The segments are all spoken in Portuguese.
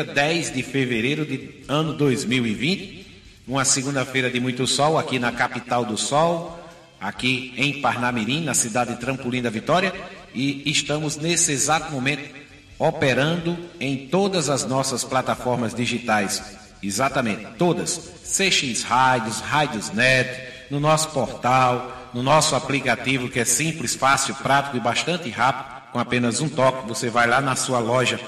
10 de fevereiro de ano 2020, uma segunda-feira de muito sol aqui na capital do sol, aqui em Parnamirim, na cidade de Trampolim da Vitória, e estamos nesse exato momento operando em todas as nossas plataformas digitais, exatamente todas, CX Rádios, Rádios Net, no nosso portal, no nosso aplicativo que é simples, fácil, prático e bastante rápido, com apenas um toque, você vai lá na sua loja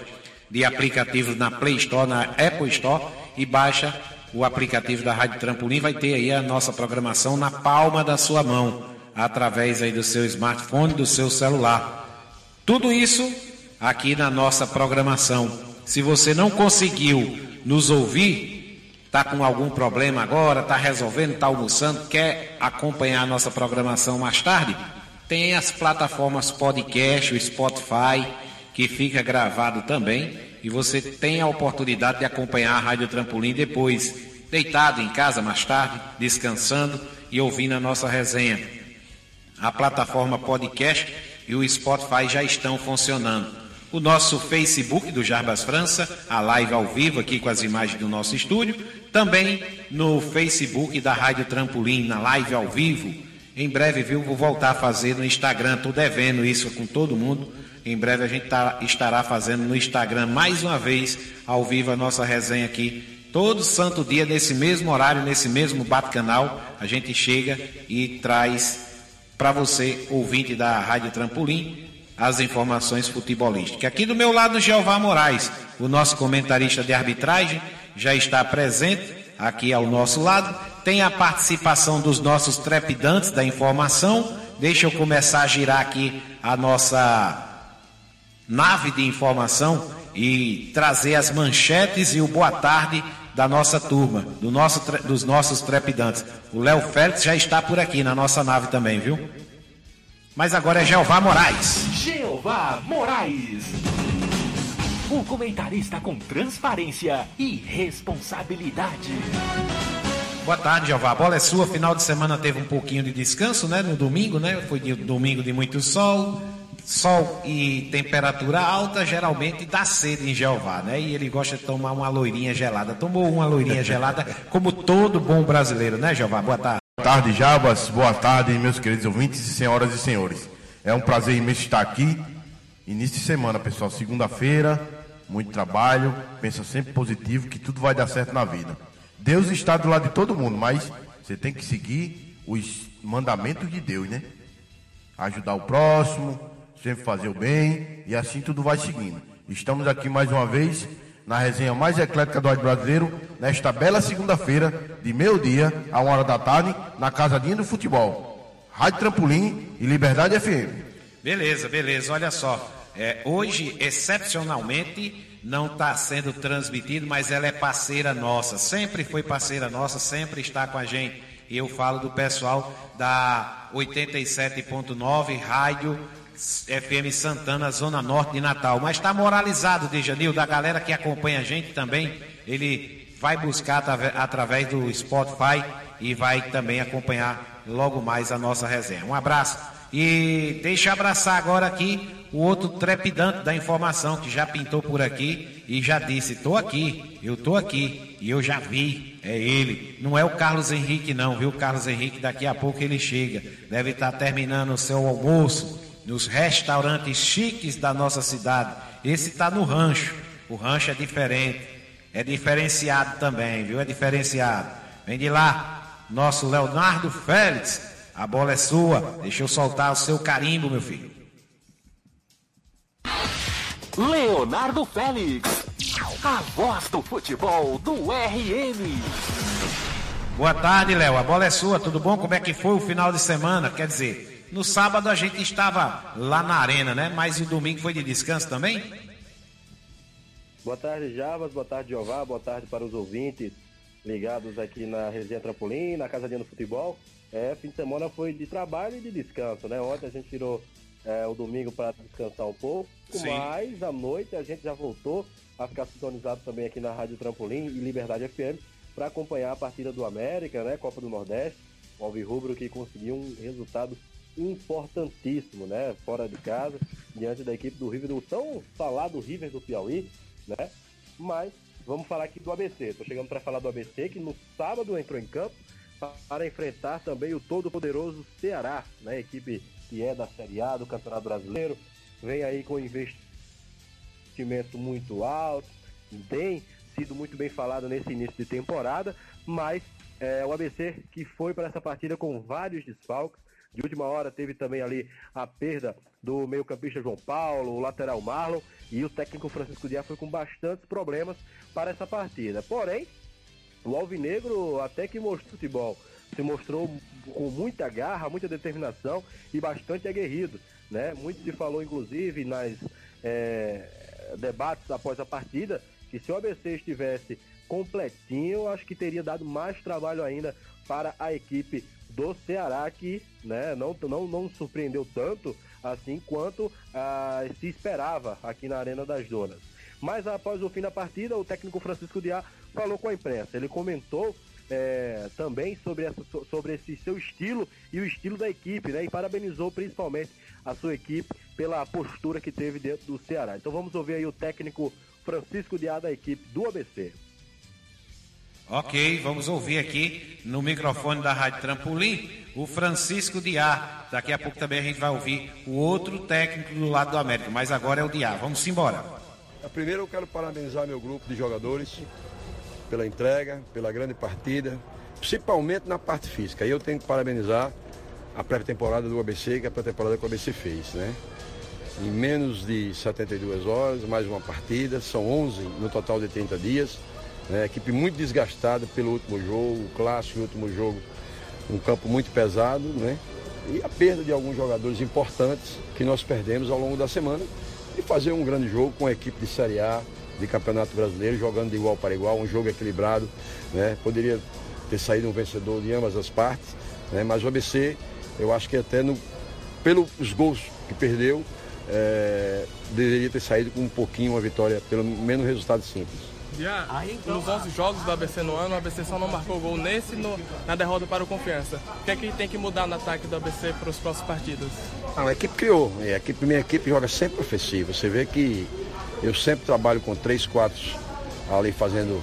de aplicativos na Play Store, na Apple Store e baixa o aplicativo da Rádio Trampolim, vai ter aí a nossa programação na palma da sua mão, através aí do seu smartphone, do seu celular. Tudo isso aqui na nossa programação. Se você não conseguiu nos ouvir, está com algum problema agora, está resolvendo, está almoçando, quer acompanhar a nossa programação mais tarde, tem as plataformas podcast, o Spotify, que fica gravado também e você tem a oportunidade de acompanhar a Rádio Trampolim depois, deitado em casa mais tarde, descansando e ouvindo a nossa resenha. A plataforma podcast e o Spotify já estão funcionando. O nosso Facebook do Jarbas França, a live ao vivo aqui com as imagens do nosso estúdio, também no Facebook da Rádio Trampolim, na live ao vivo. Em breve, viu, vou voltar a fazer no Instagram, estou devendo isso com todo mundo em breve a gente tá, estará fazendo no Instagram mais uma vez, ao vivo, a nossa resenha aqui. Todo santo dia, nesse mesmo horário, nesse mesmo bate-canal, a gente chega e traz para você, ouvinte da Rádio Trampolim, as informações futebolísticas. Aqui do meu lado, Jeová Moraes, o nosso comentarista de arbitragem, já está presente aqui ao nosso lado. Tem a participação dos nossos trepidantes da informação. Deixa eu começar a girar aqui a nossa nave de informação e trazer as manchetes e o boa tarde da nossa turma, do nosso, dos nossos trepidantes. O Léo Félix já está por aqui na nossa nave também, viu? Mas agora é Jeová Moraes. Jeová Moraes. O comentarista com transparência e responsabilidade. Boa tarde, Jeová. A bola é sua. Final de semana teve um pouquinho de descanso, né? No domingo, né? Foi de, domingo de muito sol sol e temperatura alta geralmente dá sede em Jeová, né? E ele gosta de tomar uma loirinha gelada. Tomou uma loirinha gelada, como todo bom brasileiro, né, Jeová? Boa tarde. Boa tarde, Jabas. Boa tarde, meus queridos ouvintes senhoras e senhores. É um prazer imenso estar aqui. Início de semana, pessoal. Segunda-feira, muito trabalho. Pensa sempre positivo, que tudo vai dar certo na vida. Deus está do lado de todo mundo, mas você tem que seguir os mandamentos de Deus, né? Ajudar o próximo, sempre fazer o bem e assim tudo vai seguindo. Estamos aqui mais uma vez na resenha mais eclética do rádio brasileiro, nesta bela segunda-feira, de meio-dia a uma hora da tarde, na Casadinha do Futebol. Rádio Trampolim e Liberdade FM. Beleza, beleza, olha só. É, hoje, excepcionalmente, não está sendo transmitido, mas ela é parceira nossa. Sempre foi parceira nossa, sempre está com a gente. E eu falo do pessoal da 87.9 Rádio FM Santana, Zona Norte de Natal. Mas está moralizado, Dejanil, da galera que acompanha a gente também. Ele vai buscar através do Spotify e vai também acompanhar logo mais a nossa resenha. Um abraço. E deixa abraçar agora aqui o outro trepidante da informação que já pintou por aqui e já disse: estou aqui, eu estou aqui e eu já vi. É ele, não é o Carlos Henrique, não, viu? O Carlos Henrique, daqui a pouco ele chega. Deve estar terminando o seu almoço nos restaurantes chiques da nossa cidade. Esse está no rancho. O rancho é diferente. É diferenciado também, viu? É diferenciado. Vem de lá, nosso Leonardo Félix. A bola é sua. Deixa eu soltar o seu carimbo, meu filho. Leonardo Félix. A voz do futebol do RM. Boa tarde, Léo. A bola é sua. Tudo bom? Como é que foi o final de semana? Quer dizer, no sábado a gente estava lá na arena, né? Mas o domingo foi de descanso também? Boa tarde, Javas. Boa tarde, Jeová. Boa tarde para os ouvintes ligados aqui na Resenha Trampolim, na Casadinha do Futebol. É, fim de semana foi de trabalho e de descanso, né? Ontem a gente tirou é, o domingo para descansar um pouco, Sim. mas à noite a gente já voltou a ficar sintonizado também aqui na Rádio Trampolim e Liberdade FM para acompanhar a partida do América, né? Copa do Nordeste. O Alvirrubro que conseguiu um resultado importantíssimo, né? Fora de casa, diante da equipe do River, do tão falado River do Piauí, né? Mas vamos falar aqui do ABC. Estou chegando para falar do ABC, que no sábado entrou em campo para enfrentar também o todo-poderoso Ceará, né? Equipe que é da Série A do Campeonato Brasileiro, vem aí com investimento muito alto, tem sido muito bem falado nesse início de temporada, mas é, o ABC que foi para essa partida com vários desfalques. De última hora teve também ali a perda do meio-campista João Paulo, o lateral Marlon e o técnico Francisco Dias foi com bastantes problemas para essa partida. Porém, o Alvinegro até que mostrou futebol, se mostrou com muita garra, muita determinação e bastante aguerrido. Né? Muito se falou, inclusive, nas é, debates após a partida, que se o ABC estivesse completinho, acho que teria dado mais trabalho ainda para a equipe do Ceará, que né, não, não, não surpreendeu tanto assim quanto ah, se esperava aqui na Arena das Donas. Mas após o fim da partida, o técnico Francisco Diá falou com a imprensa. Ele comentou é, também sobre, essa, sobre esse seu estilo e o estilo da equipe, né? E parabenizou principalmente a sua equipe pela postura que teve dentro do Ceará. Então vamos ouvir aí o técnico Francisco Diá da equipe do ABC. Ok, vamos ouvir aqui no microfone da Rádio Trampolim o Francisco Diá. Daqui a pouco também a gente vai ouvir o outro técnico do lado do América, mas agora é o Diá. Vamos embora. Primeiro eu quero parabenizar meu grupo de jogadores pela entrega, pela grande partida, principalmente na parte física. E eu tenho que parabenizar a pré-temporada do ABC, que é a pré-temporada que o ABC fez, né? Em menos de 72 horas, mais uma partida, são 11 no total de 30 dias. Né? Equipe muito desgastada pelo último jogo, clássico, último jogo, um campo muito pesado, né? E a perda de alguns jogadores importantes que nós perdemos ao longo da semana e fazer um grande jogo com a equipe de Série A, de Campeonato Brasileiro, jogando de igual para igual, um jogo equilibrado. Né? Poderia ter saído um vencedor de ambas as partes, né? mas o ABC, eu acho que até no, pelos gols que perdeu, é, deveria ter saído com um pouquinho uma vitória, pelo menos resultado simples. Yeah. Então, nos 11 jogos do ABC no ano, o ABC só não marcou gol nesse no, na derrota para o Confiança. O que é que tem que mudar no ataque do ABC para os próximos partidos? a equipe criou. A equipe, minha equipe joga sempre ofensiva. Você vê que eu sempre trabalho com três, quatro ali fazendo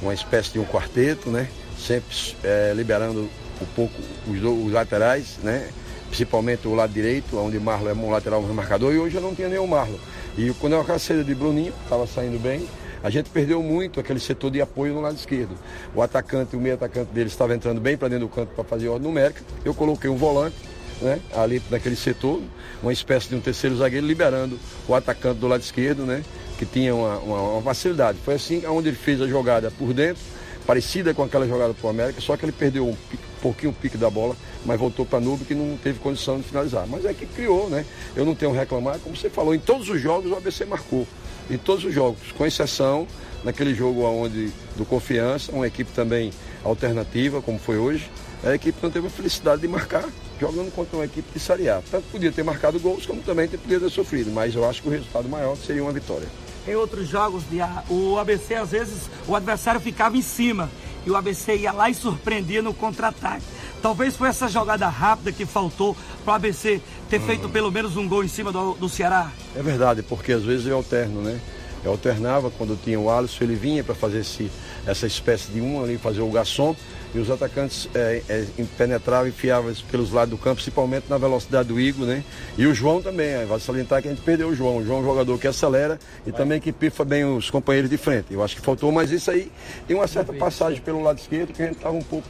uma espécie de um quarteto, né? Sempre é, liberando um pouco os, os, laterais, né? Principalmente o lado direito, onde o Marlon é um lateral marcador, e hoje eu não tinha nem o Marlon. E quando eu a saída de Bruninho, estava saindo bem, a gente perdeu muito aquele setor de apoio no lado esquerdo. O atacante, o meio atacante dele estava entrando bem para dentro do canto para fazer ordem numérica. Eu coloquei um volante né, ali naquele setor, uma espécie de um terceiro zagueiro, liberando o atacante do lado esquerdo, né, que tinha uma, uma, uma facilidade. Foi assim onde ele fez a jogada por dentro, parecida com aquela jogada para o América, só que ele perdeu um, pouquinho o pique da bola, mas voltou para Nube que não teve condição de finalizar. Mas é que criou, né? Eu não tenho reclamar, como você falou, em todos os jogos o ABC marcou em todos os jogos, com exceção naquele jogo onde do Confiança, uma equipe também alternativa, como foi hoje, a equipe não teve a felicidade de marcar jogando contra uma equipe de Série A. Tanto podia ter marcado gols, como também podia ter sofrido, mas eu acho que o resultado maior seria uma vitória. Em outros jogos, o ABC, às vezes, o adversário ficava em cima e o ABC ia lá e surpreendia no contra-ataque. Talvez foi essa jogada rápida que faltou para o ABC ter uhum. feito pelo menos um gol em cima do, do Ceará. É verdade, porque às vezes eu alterno, né? Eu alternava quando tinha o Alisson, ele vinha para fazer esse, essa espécie de um ali, fazer o garçom, e os atacantes é, é, penetravam e enfiavam pelos lados do campo, principalmente na velocidade do Igor, né? E o João também, vai salientar que a gente perdeu o João. O João é um jogador que acelera e Vai. também que pifa bem os companheiros de frente. Eu acho que faltou, mas isso aí tem uma certa passagem pelo lado esquerdo que a gente estava um pouco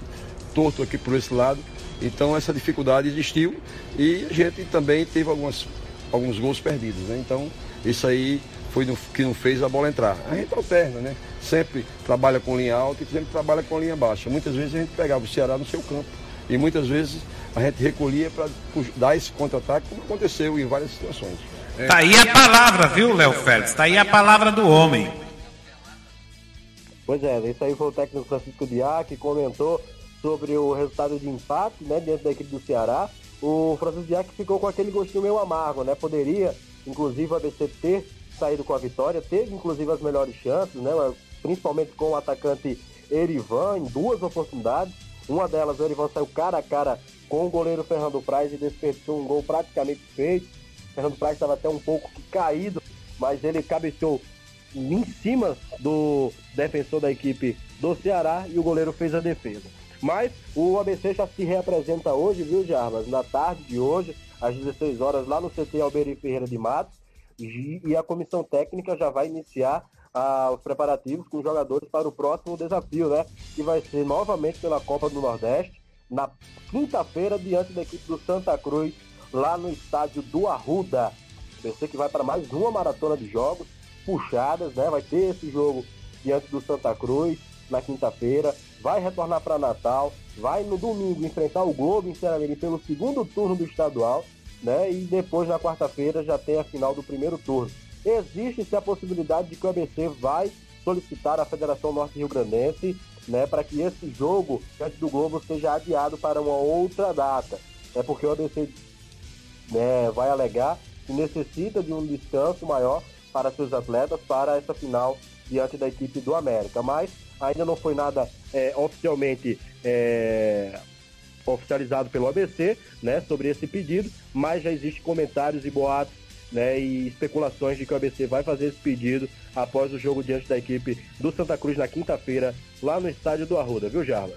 torto aqui por esse lado. Então essa dificuldade existiu e a gente também teve algumas, alguns gols perdidos. Né? Então isso aí foi no, que não fez a bola entrar. A gente alterna, né? Sempre trabalha com linha alta e sempre trabalha com linha baixa. Muitas vezes a gente pegava o Ceará no seu campo e muitas vezes a gente recolhia para dar esse contra-ataque, como aconteceu em várias situações. É. Tá aí a palavra, viu, Léo Félix? Tá aí a palavra do homem. Pois é, esse aí foi o técnico Francisco Diá que comentou sobre o resultado de empate né, dentro da equipe do Ceará. O Francisco Diac ficou com aquele gostinho meio amargo, né? Poderia, inclusive, o ABC ter saído com a vitória, teve inclusive as melhores chances, né? Principalmente com o atacante Erivan em duas oportunidades. Uma delas, o Erivan saiu cara a cara com o goleiro Fernando Praz e desperdiçou um gol praticamente feito. Fernando Praz estava até um pouco caído, mas ele cabeceou em cima do defensor da equipe do Ceará e o goleiro fez a defesa. Mas o ABC já se reapresenta hoje, viu, Jarbas? Na tarde de hoje, às 16 horas, lá no CT Alberi Ferreira de Matos. E a comissão técnica já vai iniciar ah, os preparativos com os jogadores para o próximo desafio, né? Que vai ser novamente pela Copa do Nordeste, na quinta-feira, diante da equipe do Santa Cruz, lá no estádio do Arruda. Pensei que vai para mais uma maratona de jogos puxadas, né? Vai ter esse jogo diante do Santa Cruz na quinta-feira, vai retornar para Natal, vai no domingo enfrentar o Globo em Ceará pelo segundo turno do estadual, né? E depois na quarta-feira já tem a final do primeiro turno. Existe-se a possibilidade de que o ABC vai solicitar à Federação Norte Rio Grandense, né, para que esse jogo diante do Globo seja adiado para uma outra data. É porque o ABC né, vai alegar que necessita de um descanso maior para seus atletas para essa final diante da equipe do América. Mas ainda não foi nada é, oficialmente é, oficializado pelo ABC né, sobre esse pedido, mas já existem comentários e boatos né, e especulações de que o ABC vai fazer esse pedido após o jogo diante da equipe do Santa Cruz na quinta-feira, lá no estádio do Arruda, viu, Jarla?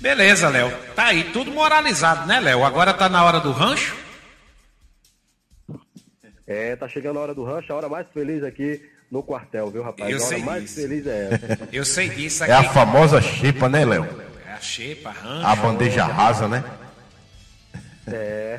Beleza, Léo. Tá aí, tudo moralizado, né, Léo? Agora tá na hora do rancho? É, tá chegando a hora do rancho, a hora mais feliz aqui no quartel, viu, rapaz? Eu a hora mais disso. feliz é essa. Eu sei disso aqui. É a famosa xepa, né, Léo? É a xepa, rancho. A bandeja rasa, né? É.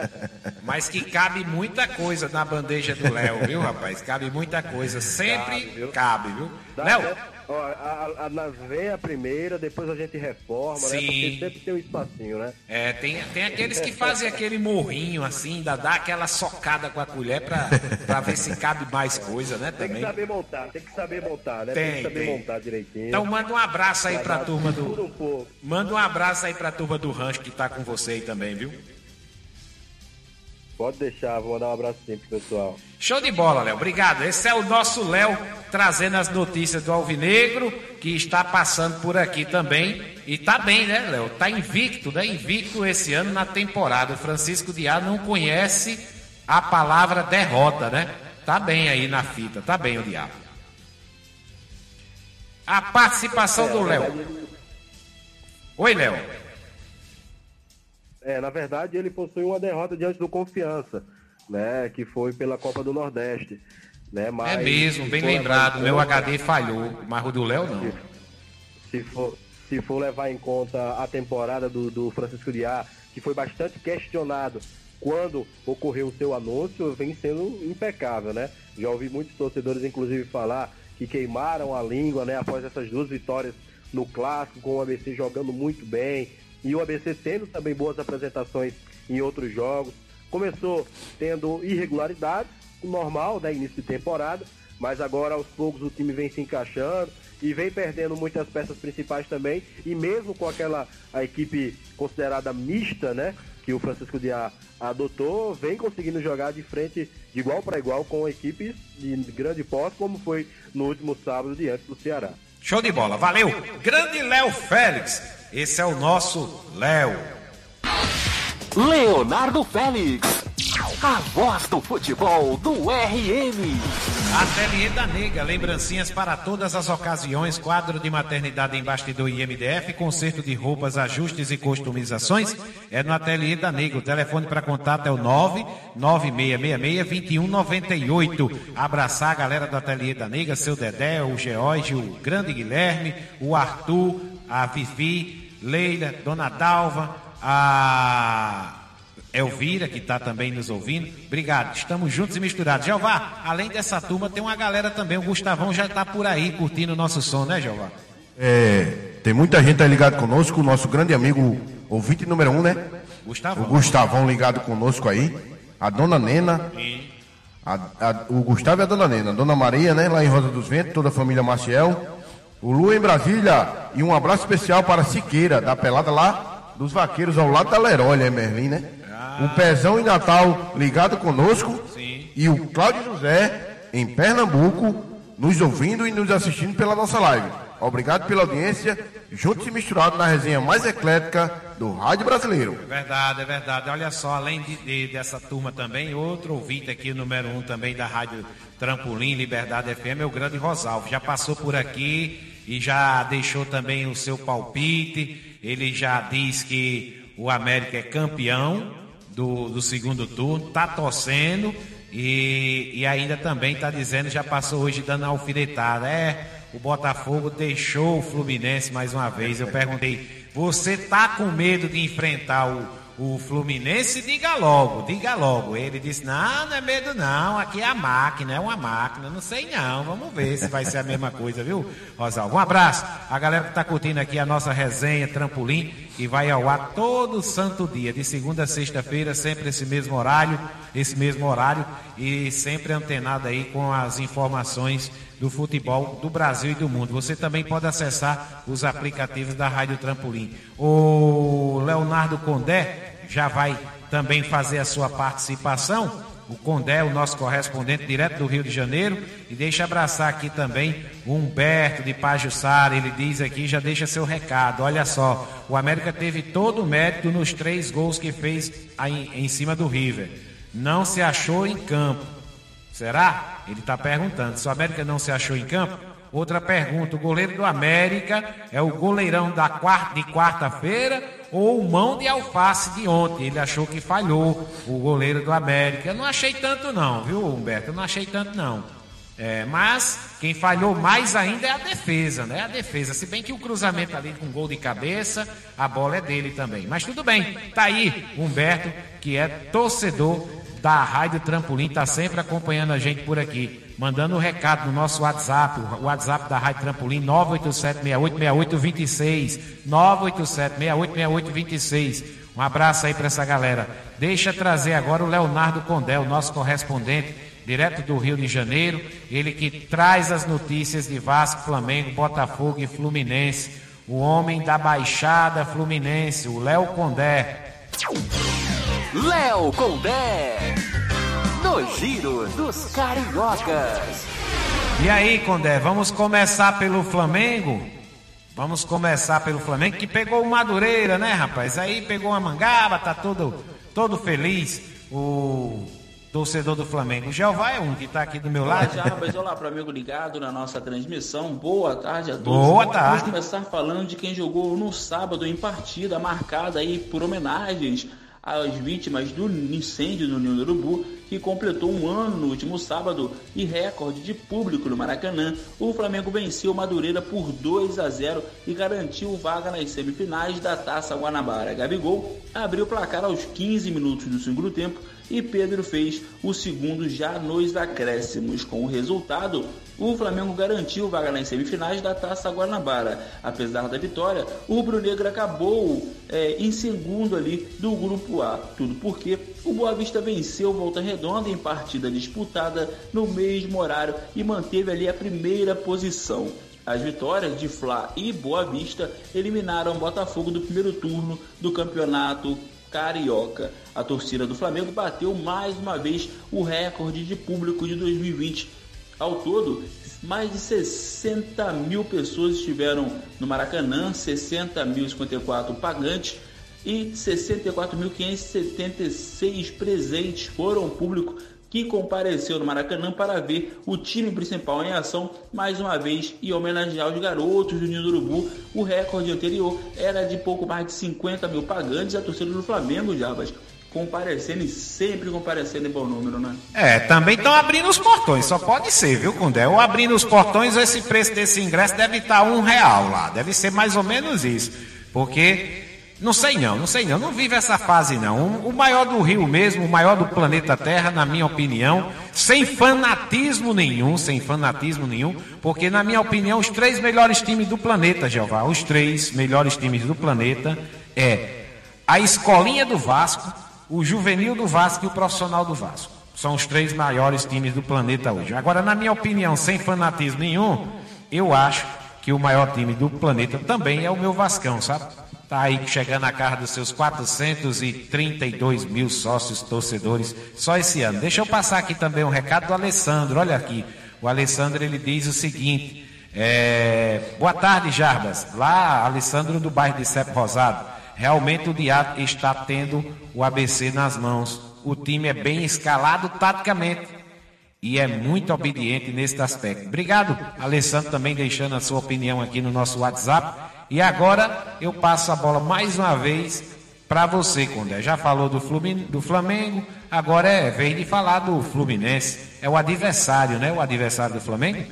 Mas que cabe muita coisa na bandeja do Léo, viu, rapaz? Cabe muita coisa. Sempre cabe, viu? Léo, Ó, a, a, na veia primeira, depois a gente reforma, Sim. né? Porque sempre tem um espacinho, né? É, tem, tem aqueles que fazem aquele morrinho assim, ainda dá aquela socada com a colher pra, pra ver se cabe mais coisa, né? Também. Tem que saber montar, tem que saber montar, né? Tem, tem que saber tem. montar direitinho. Então manda um abraço aí pra turma do. Manda um abraço aí pra turma do rancho que tá com você aí também, viu? Pode deixar, vou mandar um abraço sempre, pessoal. Show de bola, Léo. Obrigado. Esse é o nosso Léo trazendo as notícias do Alvinegro, que está passando por aqui também. E tá bem, né, Léo? Tá invicto, né? Invicto esse ano na temporada. O Francisco Diá não conhece a palavra derrota, né? Tá bem aí na fita, tá bem o Diabo. A participação do Léo. Oi, Léo. É, na verdade, ele possui uma derrota diante do Confiança, né? Que foi pela Copa do Nordeste. Né? Mas, é mesmo, bem lembrado. Meu HD falhou, mas o do Léo não. Se, for, se for levar em conta a temporada do, do Francisco Diá, que foi bastante questionado quando ocorreu o seu anúncio, vem sendo impecável, né? Já ouvi muitos torcedores, inclusive, falar que queimaram a língua, né? Após essas duas vitórias no clássico, com o ABC jogando muito bem, e o ABC tendo também boas apresentações em outros jogos. Começou tendo irregularidades, normal, né, início de temporada, mas agora aos poucos o time vem se encaixando e vem perdendo muitas peças principais também, e mesmo com aquela a equipe considerada mista, né, que o Francisco Diá adotou, vem conseguindo jogar de frente de igual para igual com equipes de grande porte, como foi no último sábado diante do Ceará. Show de bola, valeu! Grande Léo Félix, esse é o nosso Léo. Leonardo Félix. A voz do futebol do RN. Ateliê da Nega, lembrancinhas para todas as ocasiões, quadro de maternidade em bastidor e MDF, conserto de roupas, ajustes e customizações, é no Ateliê da Nega. O telefone para contato é o 99666-2198. Abraçar a galera do Ateliê da Nega, seu Dedé, o George, o grande Guilherme, o Arthur, a Vivi, Leila, Dona Dalva, a Elvira, que está também nos ouvindo. Obrigado, estamos juntos e misturados. Jeová, além dessa turma, tem uma galera também. O Gustavão já está por aí curtindo o nosso som, né, Jeová? É, tem muita gente aí ligado conosco, o nosso grande amigo, ouvinte número um, né? Gustavão. O Gustavão ligado conosco aí. A dona Nena. A, a, o Gustavo e a dona Nena. A dona Maria, né? Lá em Rosa dos Ventos, toda a família Maciel. O Lu em Brasília. E um abraço especial para Siqueira, da pelada lá dos vaqueiros ao lado da Leroy, né, Merlin, né? O Pezão em Natal ligado conosco Sim. e o Cláudio José em Pernambuco nos ouvindo e nos assistindo pela nossa live. Obrigado pela audiência, juntos e misturados na resenha mais eclética do Rádio Brasileiro. É verdade, é verdade. Olha só, além de, de, dessa turma também, outro ouvinte aqui, o número um também da Rádio Trampolim, Liberdade FM, é o grande Rosalvo. Já passou por aqui e já deixou também o seu palpite. Ele já diz que o América é campeão do, do segundo turno, tá torcendo e, e ainda também está dizendo, já passou hoje dando alfinetada. É, o Botafogo deixou o Fluminense mais uma vez. Eu perguntei, você tá com medo de enfrentar o, o Fluminense? Diga logo, diga logo. Ele disse, não, não é medo não, aqui é a máquina, é uma máquina. Não sei não, vamos ver se vai ser a mesma coisa, viu, Rosalvo? Um abraço. A galera que está curtindo aqui a nossa resenha Trampolim e vai ao ar todo santo dia, de segunda a sexta-feira, sempre esse mesmo horário, esse mesmo horário e sempre antenado aí com as informações do futebol do Brasil e do mundo. Você também pode acessar os aplicativos da Rádio Trampolim. O Leonardo Condé já vai também fazer a sua participação. O Condé, o nosso correspondente direto do Rio de Janeiro, e deixa abraçar aqui também o Humberto de Pajussara. Ele diz aqui, já deixa seu recado. Olha só, o América teve todo o mérito nos três gols que fez aí, em cima do River. Não se achou em campo. Será? Ele está perguntando. Se o América não se achou em campo, outra pergunta: o goleiro do América é o goleirão da quarta, de quarta-feira ou o mão de alface de ontem? Ele achou que falhou o goleiro do América. Eu não achei tanto, não, viu, Humberto? Eu não achei tanto, não. É, mas quem falhou mais ainda é a defesa, né? A defesa. Se bem que o cruzamento ali com gol de cabeça, a bola é dele também. Mas tudo bem, tá aí Humberto, que é torcedor da Rádio Trampolim, está sempre acompanhando a gente por aqui, mandando um recado no nosso WhatsApp, o WhatsApp da Rádio Trampolim, 987-686826, 987-686826. Um abraço aí para essa galera. Deixa trazer agora o Leonardo Condé, o nosso correspondente, direto do Rio de Janeiro, ele que traz as notícias de Vasco, Flamengo, Botafogo e Fluminense. O homem da Baixada Fluminense, o Léo Condé. Léo Condé. No Giro dos Cariocas. E aí, Condé, vamos começar pelo Flamengo? Vamos começar pelo Flamengo, que pegou o Madureira, né, rapaz? Aí pegou uma mangaba, tá todo, todo feliz. O torcedor do Flamengo. O Jeová é um que tá aqui do meu Olá, lado. Jarbas. Olá para amigo ligado na nossa transmissão. Boa tarde a todos. Boa tarde. Vamos começar falando de quem jogou no sábado em partida marcada aí por homenagens às vítimas do incêndio no Ninho do Urubu, que completou um ano no último sábado e recorde de público no Maracanã. O Flamengo venceu Madureira por 2 a 0 e garantiu vaga nas semifinais da Taça Guanabara. Gabigol abriu o placar aos 15 minutos do segundo tempo e Pedro fez o segundo já nos acréscimos. Com o resultado, o Flamengo garantiu vaga nas semifinais da Taça Guanabara. Apesar da vitória, o Rubro Negro acabou é, em segundo ali do Grupo A. Tudo porque o Boa Vista venceu Volta Redonda em partida disputada no mesmo horário e manteve ali a primeira posição. As vitórias de Fla e Boa Vista eliminaram Botafogo do primeiro turno do campeonato carioca. A torcida do Flamengo bateu mais uma vez o recorde de público de 2020. Ao todo, mais de 60 mil pessoas estiveram no Maracanã, 60.054 pagantes e 64.576 presentes foram público que compareceu no Maracanã para ver o time principal em ação mais uma vez e homenagear os garotos do Ninho do Urubu. O recorde anterior era de pouco mais de 50 mil pagantes. A torcida do Flamengo, Jabas, comparecendo e sempre comparecendo em bom número, né? É, também estão abrindo os portões, só pode ser, viu, Condé? Ou abrindo os portões, esse preço desse ingresso deve estar um real lá, deve ser mais ou menos isso. Porque, não sei não, não sei não, não vive essa fase não. O maior do Rio mesmo, o maior do planeta Terra, na minha opinião, sem fanatismo nenhum, sem fanatismo nenhum, porque na minha opinião, os três melhores times do planeta, Jeová, os três melhores times do planeta é a Escolinha do Vasco, o Juvenil do Vasco e o Profissional do Vasco. São os três maiores times do planeta hoje. Agora, na minha opinião, sem fanatismo nenhum, eu acho que o maior time do planeta também é o meu Vascão, sabe? Tá aí chegando a casa dos seus 432 mil sócios torcedores só esse ano. Deixa eu passar aqui também um recado do Alessandro. Olha aqui. O Alessandro ele diz o seguinte: é, Boa tarde, Jarbas. Lá, Alessandro do bairro de Cepo Rosado. Realmente o Diato está tendo o ABC nas mãos. O time é bem escalado taticamente e é muito obediente nesse aspecto. Obrigado, Alessandro, também deixando a sua opinião aqui no nosso WhatsApp. E agora eu passo a bola mais uma vez para você, Condé. Já falou do, do Flamengo, agora é vez de falar do Fluminense. É o adversário, né? O adversário do Flamengo?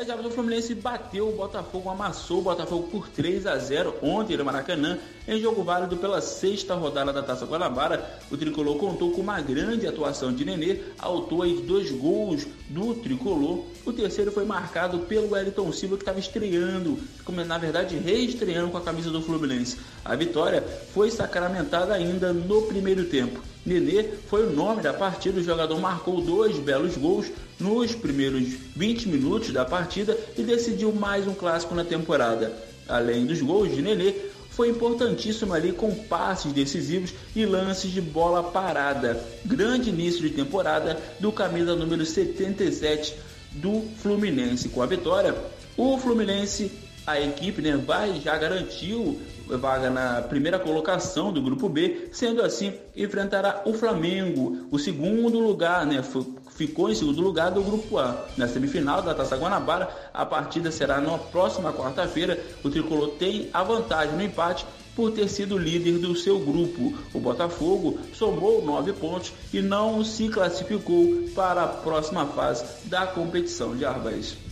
A Java do Fluminense bateu o Botafogo, amassou o Botafogo por 3 a 0 ontem no Maracanã, em jogo válido pela sexta rodada da Taça Guanabara. O tricolor contou com uma grande atuação de Nenê, autor de dois gols do tricolor. O terceiro foi marcado pelo Wellington Silva, que estava estreando, como na verdade reestreando com a camisa do Fluminense. A vitória foi sacramentada ainda no primeiro tempo. Nenê foi o nome da partida, o jogador marcou dois belos gols nos primeiros 20 minutos da partida e decidiu mais um clássico na temporada. Além dos gols de Nenê, foi importantíssimo ali com passes decisivos e lances de bola parada. Grande início de temporada do camisa número 77 do Fluminense. Com a vitória, o Fluminense, a equipe, né, vai já garantiu vaga na primeira colocação do grupo B, sendo assim, enfrentará o Flamengo, o segundo lugar, né? Ficou em segundo lugar do grupo A. Na semifinal da Taça Guanabara, a partida será na próxima quarta-feira. O tricolor tem a vantagem no empate por ter sido líder do seu grupo. O Botafogo somou nove pontos e não se classificou para a próxima fase da competição de Arbas.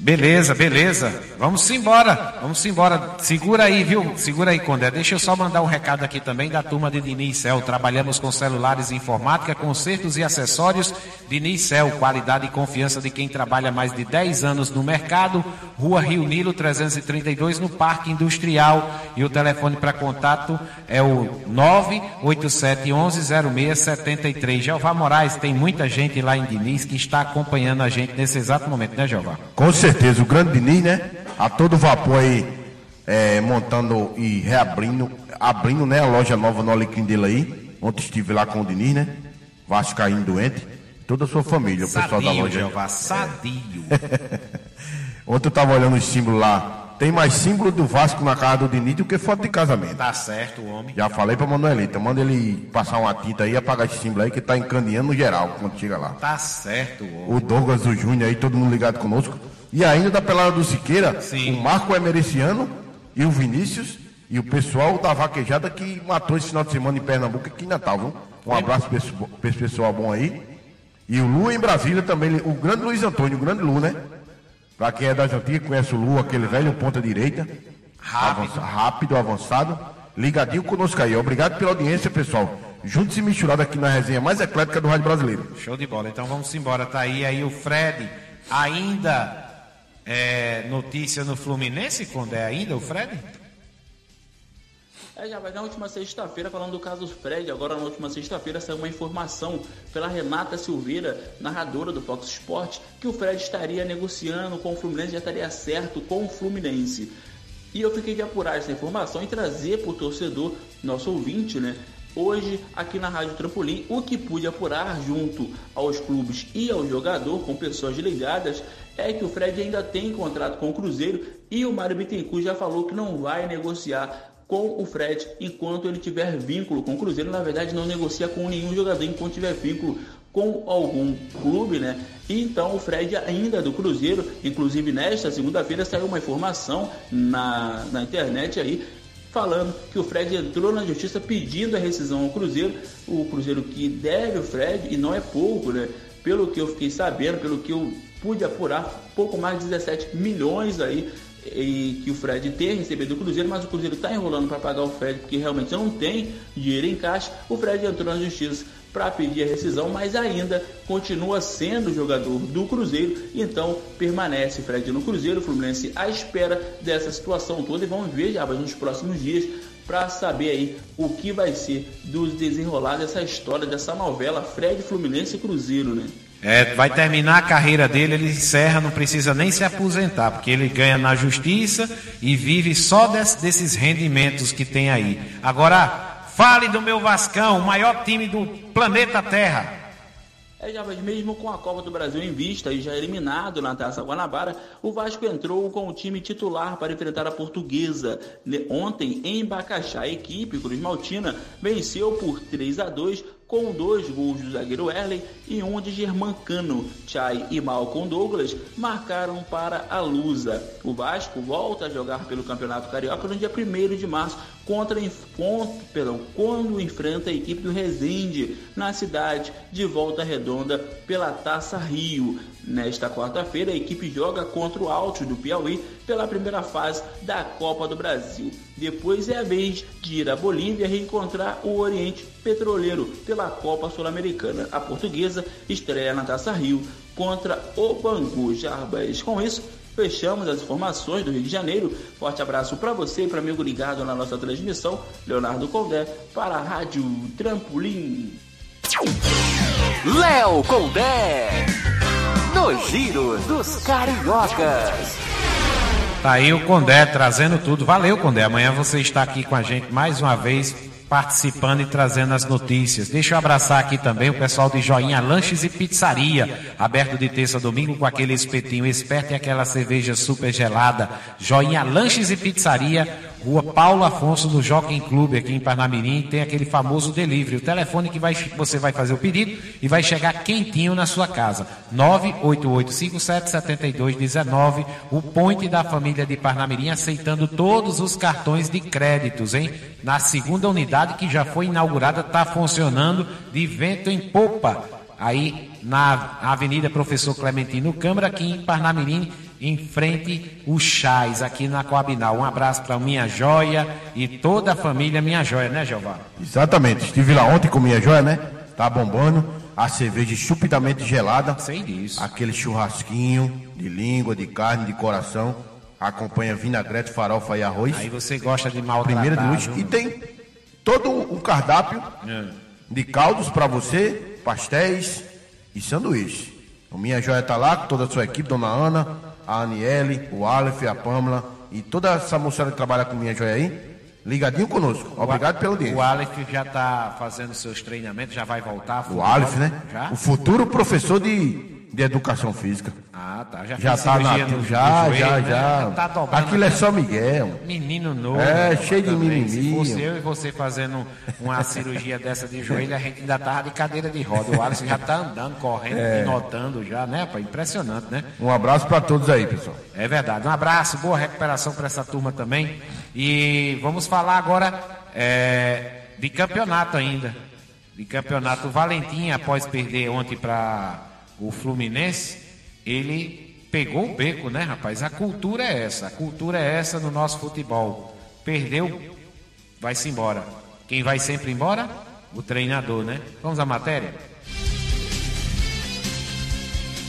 Beleza, beleza. Vamos embora. Vamos embora. Segura aí, viu? Segura aí, Condé. Deixa eu só mandar um recado aqui também da turma de Diniz Cel. Trabalhamos com celulares e informática, consertos e acessórios. Diniz Cel, qualidade e confiança de quem trabalha mais de 10 anos no mercado. Rua Rio Nilo 332 no Parque Industrial. E o telefone para contato é o 987110673. Jeová Moraes, tem muita gente lá em Diniz que está acompanhando a gente nesse exato momento, né, Jeová? Com certeza certeza, o grande Diniz, né? A todo vapor aí, é, montando e reabrindo, abrindo, né? A loja nova no Alecrim dele aí. Ontem estive lá com o Diniz, né? Vascaíno doente. Toda a sua família, o pessoal da loja. Jeová, sadio. Ontem eu tava olhando os símbolos lá. Tem mais símbolo do Vasco na casa do Diniz do que foto de casamento. Tá certo, homem. Já falei pra Manuelita, manda ele passar uma tinta aí, apagar esse símbolo aí que tá encaneando geral quando chega lá. Tá certo, homem. O Douglas, o Júnior aí, todo mundo ligado conosco. E ainda da pelada do Siqueira, Sim. o Marco Emericiano e o Vinícius e o pessoal da vaquejada que matou esse final de semana em Pernambuco aqui em Natal, viu? Um abraço para esse pessoal bom aí. E o Lu em Brasília também, o grande Luiz Antônio, o grande Lu, né? Para quem é das antigas, conhece o Lu, aquele velho ponta direita. Rápido. Avança, rápido, avançado. Ligadinho conosco aí. Obrigado pela audiência, pessoal. Juntos e misturado aqui na resenha mais eclética do Rádio Brasileiro. Show de bola. Então vamos embora. Tá aí, aí o Fred ainda é, notícia no Fluminense, quando é ainda o Fred? É, já vai na última sexta-feira, falando do caso Fred, agora na última sexta-feira saiu uma informação pela Renata Silveira, narradora do Fox Sport, que o Fred estaria negociando com o Fluminense, já estaria certo com o Fluminense. E eu fiquei de apurar essa informação e trazer para o torcedor, nosso ouvinte, né? Hoje, aqui na Rádio Trampolim, o que pude apurar junto aos clubes e ao jogador, com pessoas ligadas, é que o Fred ainda tem contrato com o Cruzeiro e o Mário Bittencourt já falou que não vai negociar com o Fred enquanto ele tiver vínculo com o Cruzeiro. Na verdade, não negocia com nenhum jogador enquanto tiver vínculo com algum clube, né? Então o Fred ainda é do Cruzeiro, inclusive nesta segunda-feira saiu uma informação na, na internet aí falando que o Fred entrou na justiça pedindo a rescisão ao Cruzeiro, o Cruzeiro que deve o Fred e não é pouco, né? Pelo que eu fiquei sabendo, pelo que eu pude apurar pouco mais de 17 milhões aí e que o Fred tem recebido do Cruzeiro, mas o Cruzeiro está enrolando para pagar o Fred porque realmente não tem dinheiro em caixa. O Fred entrou na justiça para pedir a rescisão, mas ainda continua sendo jogador do Cruzeiro, então permanece Fred no Cruzeiro, o Fluminense à espera dessa situação toda e vamos ver já nos próximos dias para saber aí o que vai ser dos desenrolar dessa história, dessa novela Fred Fluminense Cruzeiro, né? É, vai terminar a carreira dele, ele encerra, não precisa nem se aposentar, porque ele ganha na justiça e vive só des, desses rendimentos que tem aí. Agora, fale do meu Vascão, o maior time do planeta Terra. É, já mesmo com a Copa do Brasil em vista e já eliminado na Taça Guanabara, o Vasco entrou com o time titular para enfrentar a Portuguesa. Ontem, em Bacaxá, a equipe Cruz Maltina venceu por 3 a 2 com dois gols do zagueiro Erley e um de Germancano. Chay e Malcolm Douglas marcaram para a Lusa. O Vasco volta a jogar pelo Campeonato Carioca no dia 1 de março contra, contra, perdão, quando enfrenta a equipe do Resende na cidade de Volta Redonda pela Taça Rio. Nesta quarta-feira, a equipe joga contra o Altos do Piauí pela primeira fase da Copa do Brasil. Depois é a vez de ir à Bolívia reencontrar o Oriente Petroleiro pela Copa Sul-Americana. A portuguesa estreia na Taça Rio contra o Bangu Jarbas. Com isso, fechamos as informações do Rio de Janeiro. Forte abraço para você e para amigo ligado na nossa transmissão, Leonardo Condé, para a Rádio Trampolim. Léo Condé, no Giro dos Cariocas. Tá aí o Condé trazendo tudo. Valeu, Condé. Amanhã você está aqui com a gente mais uma vez participando e trazendo as notícias. Deixa eu abraçar aqui também o pessoal de Joinha Lanches e Pizzaria, aberto de terça a domingo com aquele espetinho esperto e aquela cerveja super gelada. Joinha Lanches e Pizzaria, Rua Paulo Afonso, no Jockey Clube, aqui em Parnamirim, tem aquele famoso delivery. O telefone que vai, você vai fazer o pedido e vai chegar quentinho na sua casa. 988577219, o point da família de Parnamirim, aceitando todos os cartões de créditos, hein? Na segunda unidade que já foi inaugurada, está funcionando de vento em popa. Aí na Avenida Professor Clementino Câmara, aqui em Parnamirim, em frente o Chás, aqui na Coabinal. Um abraço para Minha Joia e toda a família Minha Joia, né, Jeová? Exatamente. Estive lá ontem com Minha Joia, né? Tá bombando. A cerveja estupidamente gelada. Sei disso. Aquele churrasquinho de língua, de carne, de coração. Acompanha vinagrete, farofa e arroz. Aí você gosta de maltratar. Primeira de noite. E tem todo o cardápio É. de caldos para você, pastéis e sanduíche. O Minha Joia tá lá com toda a sua equipe, Dona Ana, a Aniele, o Aleph, a Pamela e toda essa moçada que trabalha com Minha Joia aí, ligadinho conosco. Obrigado pelo O dinheiro. Aleph já está fazendo seus treinamentos, já vai voltar. O Aleph, né? Já? O futuro professor de, de educação física. Ah, tá. Já, Já tá na no- já, no joelho, já, né? já. Tá dobrando Aquilo é só Miguel. Menino novo. É, né, cheio de também. Se mimimi. fosse eu e você fazendo uma cirurgia dessa de joelho, a gente ainda tava de cadeira de roda. O Alisson já tá andando, correndo, É. notando já, né, pai? Impressionante, né? Um abraço para todos aí, pessoal. É verdade. Um abraço, boa recuperação para essa turma também. E vamos falar agora é, de campeonato ainda. De campeonato. O Valentim, após perder ontem para o Fluminense, ele pegou o beco, né, rapaz? A cultura é essa. A cultura é essa no nosso futebol. Perdeu, vai-se embora. Quem vai sempre embora? O treinador, né? Vamos à matéria?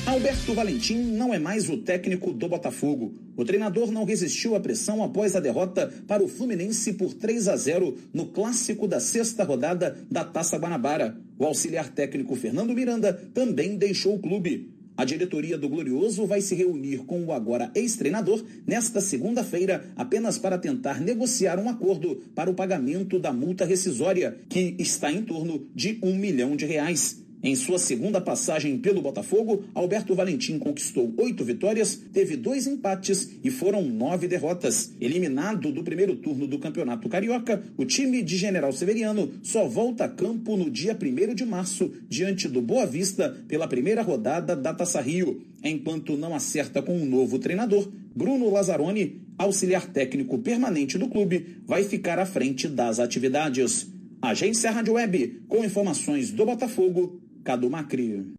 Alberto Valentim não é mais o técnico do Botafogo. O treinador não resistiu à pressão após a derrota para o Fluminense por 3 a 0 no clássico da sexta rodada da Taça Guanabara. O auxiliar técnico Fernando Miranda também deixou o clube. A diretoria do Glorioso vai se reunir com o agora ex-treinador nesta segunda-feira apenas para tentar negociar um acordo para o pagamento da multa rescisória, que está em torno de um milhão de reais. Em sua segunda passagem pelo Botafogo, Alberto Valentim conquistou oito vitórias, teve dois empates e foram nove derrotas. Eliminado do primeiro turno do Campeonato Carioca, o time de General Severiano só volta a campo no dia 1 de março, diante do Boa Vista, pela primeira rodada da Taça Rio. Enquanto não acerta com um novo treinador, Bruno Lazzaroni, auxiliar técnico permanente do clube, vai ficar à frente das atividades. Agência Rádio Web, com informações do Botafogo, Cadu Macri.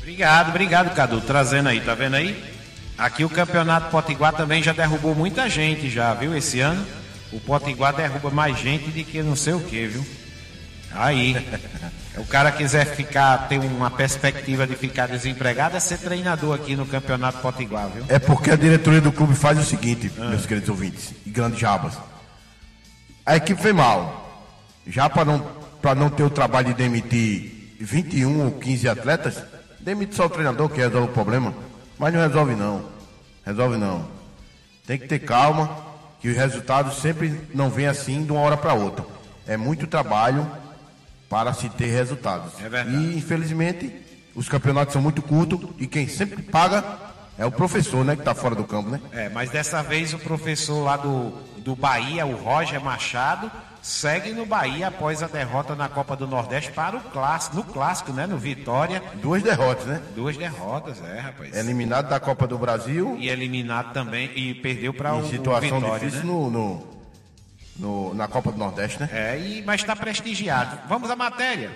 Obrigado, obrigado, Cadu. Trazendo aí, tá vendo aí? Aqui o Campeonato Potiguar também já derrubou muita gente já, viu? Esse ano. O Potiguar derruba mais gente do que não sei o que, viu? Aí. o cara quiser ficar, ter uma perspectiva de ficar desempregado, é ser treinador aqui no Campeonato Potiguar, viu? É porque a diretoria do clube faz o seguinte, meus queridos ouvintes e grandes jabas. A equipe foi mal. Já para não, pra não ter o trabalho de demitir 21 ou 15 atletas, demite só o treinador que resolve o problema. Mas não resolve não. Resolve não. Tem que ter calma, que os resultados sempre não vêm assim de uma hora para outra. É muito trabalho para se ter resultados. É verdade. E infelizmente os campeonatos são muito curtos e quem sempre paga é o professor, né, que está fora do campo, né? É, mas dessa vez o professor lá do, do Bahia, o Roger Machado, segue no Bahia após a derrota na Copa do Nordeste para o clássico, no clássico, né, no Vitória. Duas derrotas, né? Duas derrotas, é, rapaz. Eliminado da Copa do Brasil E eliminado também e perdeu para o, situação Vitória, difícil né? no, no, no- na Copa do Nordeste, né? É, e, mas está prestigiado. Vamos à matéria.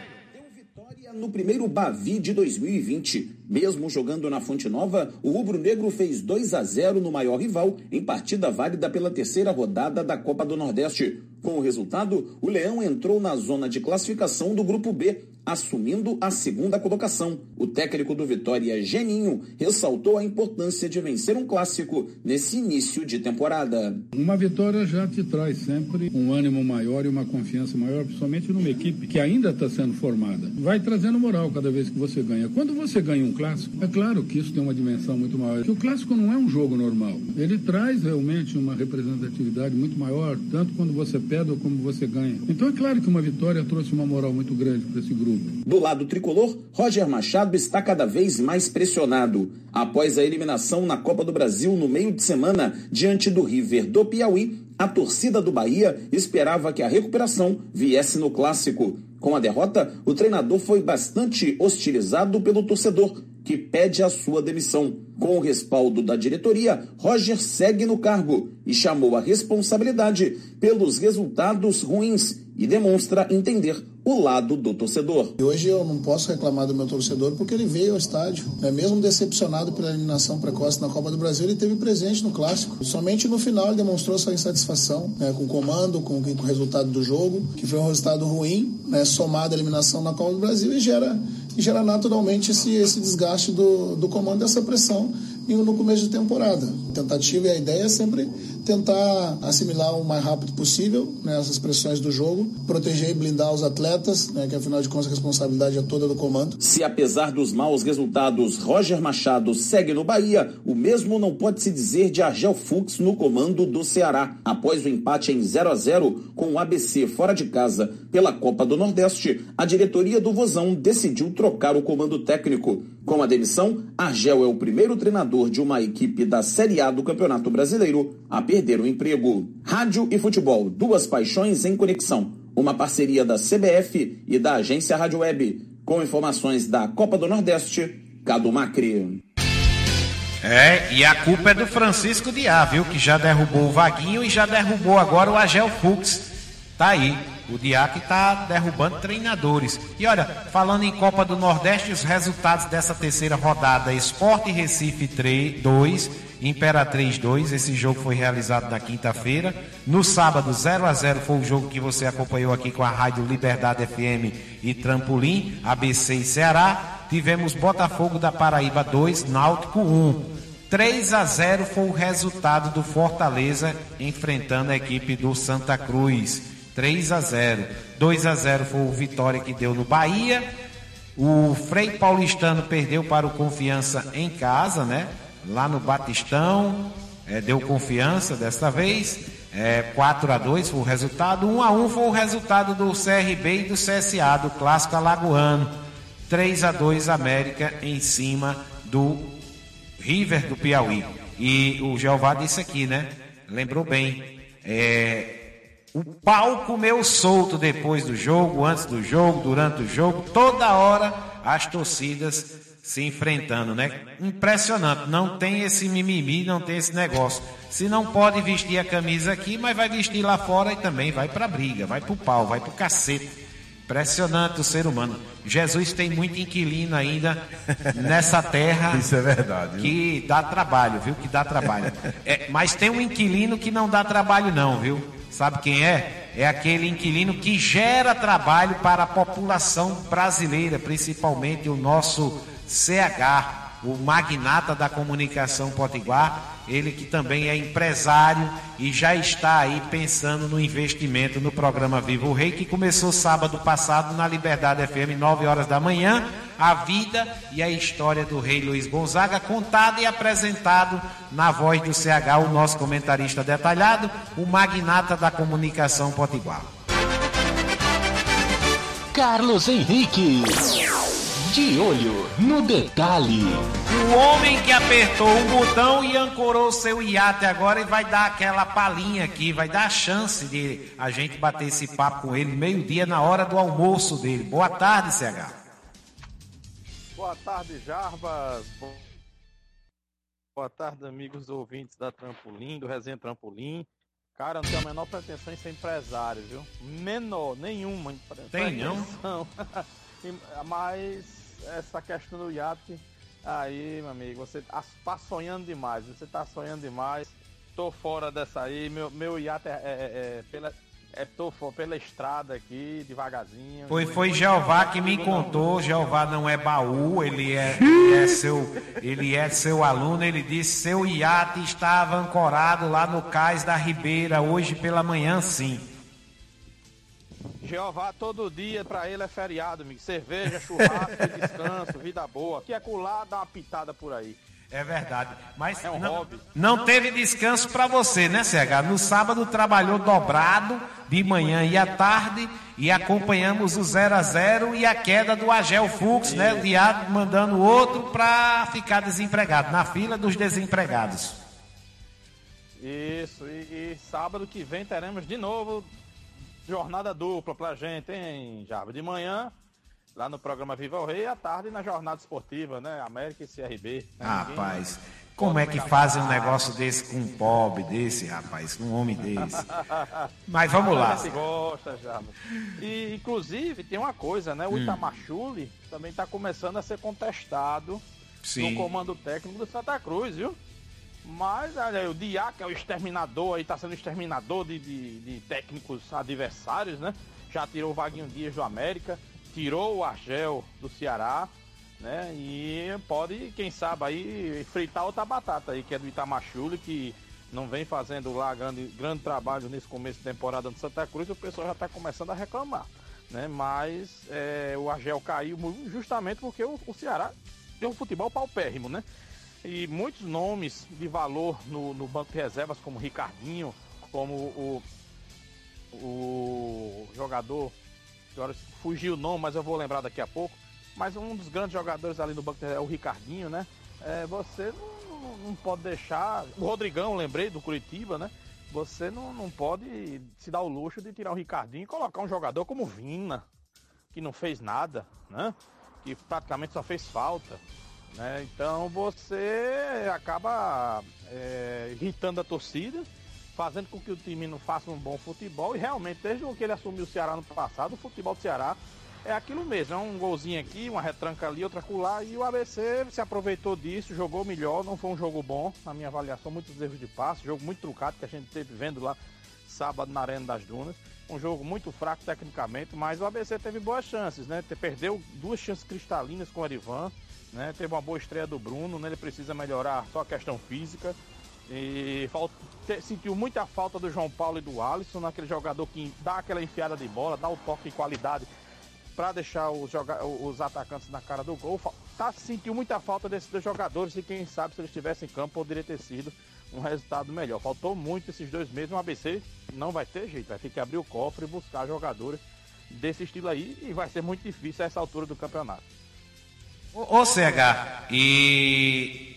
No primeiro Bavi de 2020, mesmo jogando na Fonte Nova, o Rubro Negro fez 2 a 0 no maior rival em partida válida pela terceira rodada da Copa do Nordeste. Com o resultado, o Leão entrou na zona de classificação do Grupo B, assumindo a segunda colocação. O técnico do Vitória, Geninho, ressaltou a importância de vencer um clássico nesse início de temporada. Uma vitória já te traz sempre um ânimo maior e uma confiança maior, principalmente numa equipe que ainda está sendo formada. Vai trazendo moral cada vez que você ganha. Quando você ganha um clássico, é claro que isso tem uma dimensão muito maior. Que o clássico não é um jogo normal. Ele traz realmente uma representatividade muito maior, tanto quando você perde ou como você ganha. Então é claro que uma vitória trouxe uma moral muito grande para esse grupo. Do lado tricolor, Roger Machado está cada vez mais pressionado. Após a eliminação na Copa do Brasil no meio de semana diante do River do Piauí, a torcida do Bahia esperava que a recuperação viesse no clássico. Com a derrota, o treinador foi bastante hostilizado pelo torcedor, que pede a sua demissão. Com o respaldo da diretoria, Roger segue no cargo e chamou a responsabilidade pelos resultados ruins e demonstra entender o lado do torcedor. Hoje eu não posso reclamar do meu torcedor porque ele veio ao estádio, né? mesmo decepcionado pela eliminação precoce na Copa do Brasil, ele teve presente no clássico. Somente no final ele demonstrou sua insatisfação né? com o comando, com, com o resultado do jogo, que foi um resultado ruim, né? somado à eliminação na Copa do Brasil e gera, e gera naturalmente esse, esse desgaste do, do comando, essa pressão no começo de temporada. A tentativa e a ideia é sempre tentar assimilar o mais rápido possível né, essas pressões do jogo, proteger e blindar os atletas, né, que afinal de contas a responsabilidade é toda do comando. Se apesar dos maus resultados, Roger Machado segue no Bahia, o mesmo não pode se dizer de Argel Fux no comando do Ceará. Após o empate em 0 a 0 com o ABC fora de casa pela Copa do Nordeste, a diretoria do Vozão decidiu trocar o comando técnico. Com a demissão, Argel é o primeiro treinador de uma equipe da Série A do Campeonato Brasileiro a perder o emprego. Rádio e futebol, duas paixões em conexão. Uma parceria da CBF e da agência Rádio Web. Com informações da Copa do Nordeste, Cadu Macri. É, e a culpa é do Francisco Diá, viu? Que já derrubou o Vaguinho e já derrubou agora o Agel Fux. Tá aí. O Diá que tá derrubando treinadores. E olha, falando em Copa do Nordeste, os resultados dessa terceira rodada: Esporte Recife 3, 2, Imperatriz 2. Esse jogo foi realizado na quinta-feira. No sábado, 0 a 0 foi o jogo que você acompanhou aqui com a Rádio Liberdade FM e Trampolim, ABC e Ceará. Tivemos Botafogo da Paraíba 2, Náutico 1. 3 a 0 foi o resultado do Fortaleza enfrentando a equipe do Santa Cruz. 3 a 0. 2 a 0 foi o Vitória que deu no Bahia. O Frei Paulistano perdeu para o Confiança em casa, né? Lá no Batistão. É, deu confiança desta vez. É, 4 a 2 foi o resultado. 1 a 1 foi o resultado do CRB e do CSA, do Clássico Alagoano. 3 a 2 América em cima do River do Piauí. E o Jeová disse aqui, né? Lembrou bem. É, o pau comeu solto depois do jogo, antes do jogo, durante o jogo, toda hora as torcidas se enfrentando, né? Impressionante. Não tem esse mimimi, não tem esse negócio. Se não pode vestir a camisa aqui, mas vai vestir lá fora e também vai pra briga, vai pro pau, vai pro cacete. Impressionante o ser humano. Jesus tem muito inquilino ainda nessa terra. Isso é verdade. Que dá trabalho, viu? Que dá trabalho. É, mas tem um inquilino que não dá trabalho, não, viu? Sabe quem é? É aquele inquilino que gera trabalho para a população brasileira, principalmente o nosso CH, o magnata da comunicação potiguar, ele que também é empresário e já está aí pensando no investimento no programa Viva o Rei, que começou sábado passado na Liberdade FM, 9 horas da manhã. A vida e a história do rei Luiz Gonzaga, contada e apresentado na voz do CH, o nosso comentarista detalhado, o magnata da comunicação potiguar. Carlos Henrique. De olho no detalhe. O homem que apertou o botão e ancorou seu iate agora e vai dar aquela palhinha aqui, vai dar a chance de a gente bater esse papo com ele meio-dia na hora do almoço dele. Boa tarde, CH. Boa tarde, Jarbas. Boa tarde, amigos ouvintes da Trampolim, do Resenha Trampolim. Cara, não tenho a menor pretensão em ser empresário, viu? Menor, nenhuma. Tem não? Mas essa questão do iate, aí, meu amigo, você tá, tá sonhando demais, você tá sonhando demais. Tô fora dessa aí, meu, meu iate é, é, é, é pela, é, tô pela estrada aqui, devagarzinho. Foi, foi Jeová que me contou, Jeová não é baú, ele é, ele é, seu, ele é seu aluno, ele disse seu iate estava ancorado lá no cais da Ribeira, hoje pela manhã sim. Jeová todo dia para ele é feriado, amigo. Cerveja, churrasco, descanso, vida boa. Que é colar, dá uma pitada por aí. É verdade. Mas é um não, hobby. não teve descanso para você, né, CH? No sábado trabalhou dobrado, de manhã e à tarde, e acompanhamos o 0 a 0 e a queda do Agel Fux, né? O diabo mandando outro para ficar desempregado, na fila dos desempregados. Isso, e, e sábado que vem teremos de novo jornada dupla pra gente, hein, Java? De manhã, lá no programa Viva o Rei, à tarde na jornada esportiva, né? América e CRB. Rapaz, como é que fazem um negócio desse com um pobre desse, rapaz? Com um homem desse. Mas vamos lá. Você gosta, Java. E, inclusive, tem uma coisa, né? O Hum. Itamachule também tá começando a ser contestado Sim. no comando técnico do Santa Cruz, viu? Mas olha, o Diá, que é o exterminador aí, tá sendo exterminador de, de, de técnicos adversários, né? Já tirou o Vaguinho Dias do América, tirou o Argel do Ceará, né? E pode, quem sabe, aí fritar outra batata aí, que é do Itamachule, que não vem fazendo lá grande, grande trabalho nesse começo de temporada do Santa Cruz, o pessoal já tá começando a reclamar, né? Mas é, o Argel caiu justamente porque o, o Ceará tem um futebol paupérrimo, né? E muitos nomes de valor no, no banco de reservas, como Ricardinho, como o, o jogador, agora fugiu o nome, mas eu vou lembrar daqui a pouco. Mas um dos grandes jogadores ali no banco de reservas é o Ricardinho, né? É, você não, não pode deixar. O Rodrigão, lembrei, do Curitiba, né? Você não, não pode se dar o luxo de tirar o Ricardinho e colocar um jogador como Vina, que não fez nada, né? Que praticamente só fez falta. Né? Então você acaba é, irritando a torcida, fazendo com que o time não faça um bom futebol. E realmente, desde que ele assumiu o Ceará no passado, o futebol do Ceará é aquilo mesmo: é um golzinho aqui, uma retranca ali, outra colar. E o ABC se aproveitou disso, jogou melhor. Não foi um jogo bom, na minha avaliação, muitos erros de passe, jogo muito trucado que a gente teve vendo lá sábado na Arena das Dunas. Um jogo muito fraco tecnicamente, mas o ABC teve boas chances, né? Perdeu duas chances cristalinas com o Arivan, né? Teve uma boa estreia do Bruno, né? Ele precisa melhorar só a questão física. E sentiu muita falta do João Paulo e do Alisson, naquele jogador que dá aquela enfiada de bola, dá o toque de qualidade para deixar os, joga- os atacantes na cara do gol. Tá, sentiu muita falta desses dois jogadores e quem sabe se eles estivessem em campo poderia ter sido um resultado melhor. Faltou muito esses dois meses, o ABC não vai ter jeito, vai ter que abrir o cofre e buscar jogadores desse estilo aí e vai ser muito difícil a essa altura do campeonato. Ô, CH, e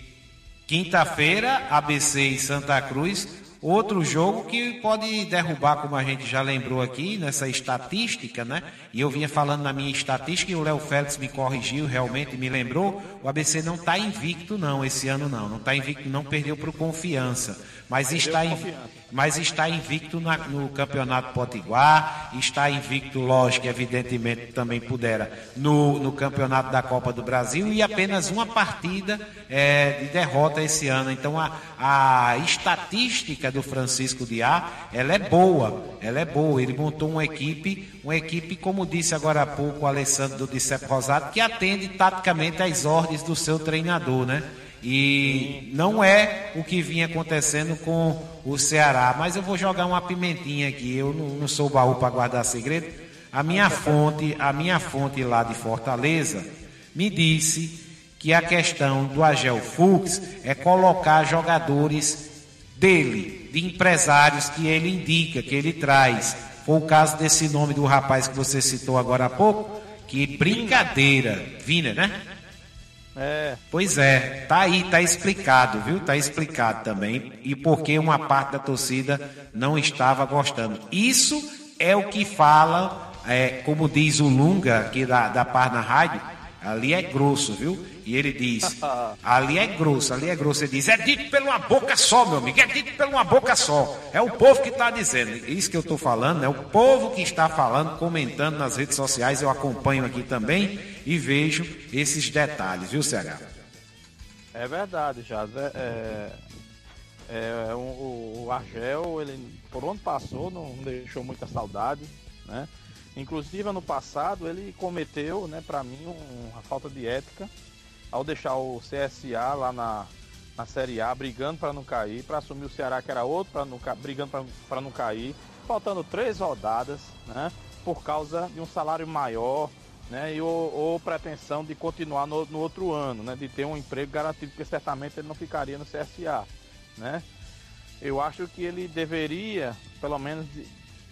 quinta-feira, ABC e Santa Cruz, outro jogo que pode derrubar, como a gente já lembrou aqui, nessa estatística, né? E eu vinha falando na minha estatística e o Léo Félix me corrigiu, realmente me lembrou. O ABC não está invicto, não, esse ano não. Não está invicto, não perdeu para o confiança. Mas está, em, mas está invicto na- no Campeonato Potiguar, está invicto, lógico, evidentemente, também pudera, no, no Campeonato da Copa do Brasil e apenas uma partida é, de derrota esse ano. Então a, a estatística do Francisco Diá, ela é boa, ela é boa. Ele montou uma equipe, uma equipe, como disse agora há pouco o Alessandro do Dicep Rosato, que atende taticamente às ordens do seu treinador, né? E não é o que vinha acontecendo com o Ceará. Mas eu vou jogar uma pimentinha aqui. Eu não, não sou baú para guardar segredo. A minha fonte, a minha fonte lá de Fortaleza, me disse que a questão do Agel Fux é colocar jogadores dele, de empresários que ele indica, que ele traz. foi o caso desse nome do rapaz que você citou agora há pouco. Que brincadeira. Vina, né? É. Pois é, tá aí, tá explicado, viu? Tá explicado também. E porque uma parte da torcida não estava gostando. Isso é o que fala, é, como diz o Lunga aqui da, da Parna Rádio, ali é grosso, viu? E ele diz, ali é grosso, ali é grosso. Ele diz, é dito por uma boca só, meu amigo, é dito por uma boca só. É o povo que está dizendo. Isso que eu estou falando, é o povo que está falando, comentando nas redes sociais. Eu acompanho aqui também e vejo esses detalhes, viu, CH? É verdade, Jazz. É, é, é, o, o Argel, ele por onde passou, não deixou muita saudade, né? Inclusive ano passado ele cometeu, né, para mim, um, uma falta de ética ao deixar o CSA lá na, na Série A brigando para não cair, para assumir o Ceará que era outro para não brigando para não cair, faltando três rodadas, né? Por causa de um salário maior, né? E ou, ou pretensão de continuar no, no, outro ano, né? De ter um emprego garantido, porque certamente ele não ficaria no CSA, né? Eu acho que ele deveria, pelo menos,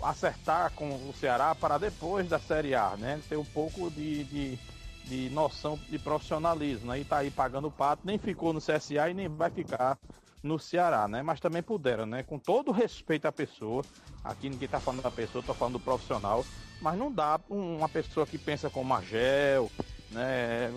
acertar com o Ceará para depois da Série A, né? Ter um pouco de, de de noção de profissionalismo, né? E tá aí pagando o pato, nem ficou no CSA e nem vai ficar no Ceará, né? Mas também puderam, né? Com todo respeito à pessoa, aqui ninguém tá falando da pessoa, tô falando do profissional, mas não dá uma pessoa que pensa como Magel, né?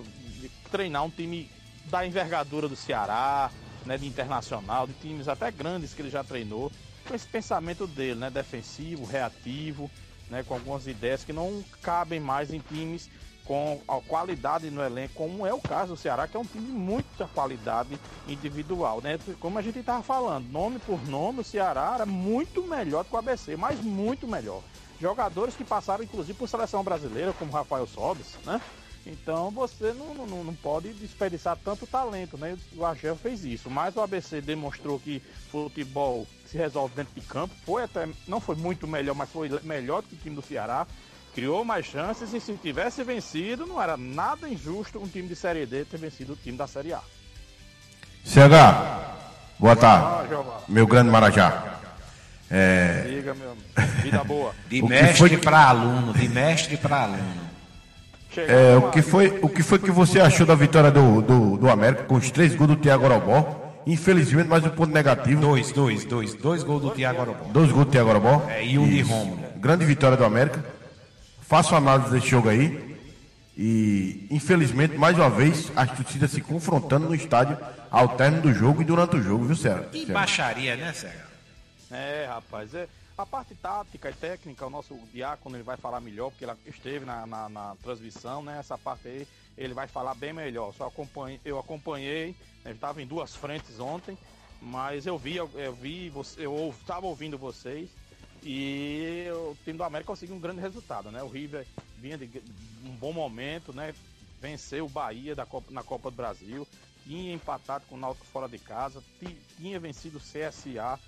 Treinar um time da envergadura do Ceará, né? De internacional, de times até grandes que ele já treinou, com esse pensamento dele, né? Defensivo, reativo, né? Com algumas ideias que não cabem mais em times com a qualidade no elenco, como é o caso do Ceará, que é um time de muita qualidade individual, né? Como a gente estava falando, nome por nome, o Ceará era muito melhor do que o ABC, mas muito melhor. Jogadores que passaram, inclusive, por seleção brasileira, como Rafael Sobis, né? Então você não, não, não pode desperdiçar tanto talento, né? O Argel fez isso, mas o ABC demonstrou que futebol se resolve dentro de campo. Foi até, não foi muito melhor, mas foi melhor do que o time do Ceará criou mais chances e se tivesse vencido, não era nada injusto um time de Série D ter vencido o time da Série A. CH, boa tarde, meu grande Marajá. É... Diga, meu vida boa. de mestre foi... para aluno, de mestre para aluno. É, o, que foi, o que foi que você achou da vitória do, do, do América com os três gols do Thiago Arobó? Infelizmente, mais um ponto negativo. Dois, dois, dois. Dois gols do Thiago Arobó. Dois gols do Thiago Arobó? É, e um Isso. de Romulo. Grande vitória do América. Faço análise desse jogo aí. E, infelizmente, mais uma vez, as torcidas se confrontando no estádio ao término do jogo e durante o jogo, viu, Sérgio? Que baixaria, né, Sérgio? É, rapaz. É, a parte tática e técnica, o nosso diácono ele vai falar melhor, porque ele esteve na, na, na transmissão, né? Essa parte aí ele vai falar bem melhor. Só acompanhei, eu acompanhei, né, estava em duas frentes ontem, mas eu vi, eu, eu vi, eu estava ouvindo vocês. E o time do América conseguiu um grande resultado, né? O River vinha de um bom momento, né? Venceu o Bahia da Copa, na Copa do Brasil, tinha empatado com o Náutico fora de casa, tinha vencido o CSA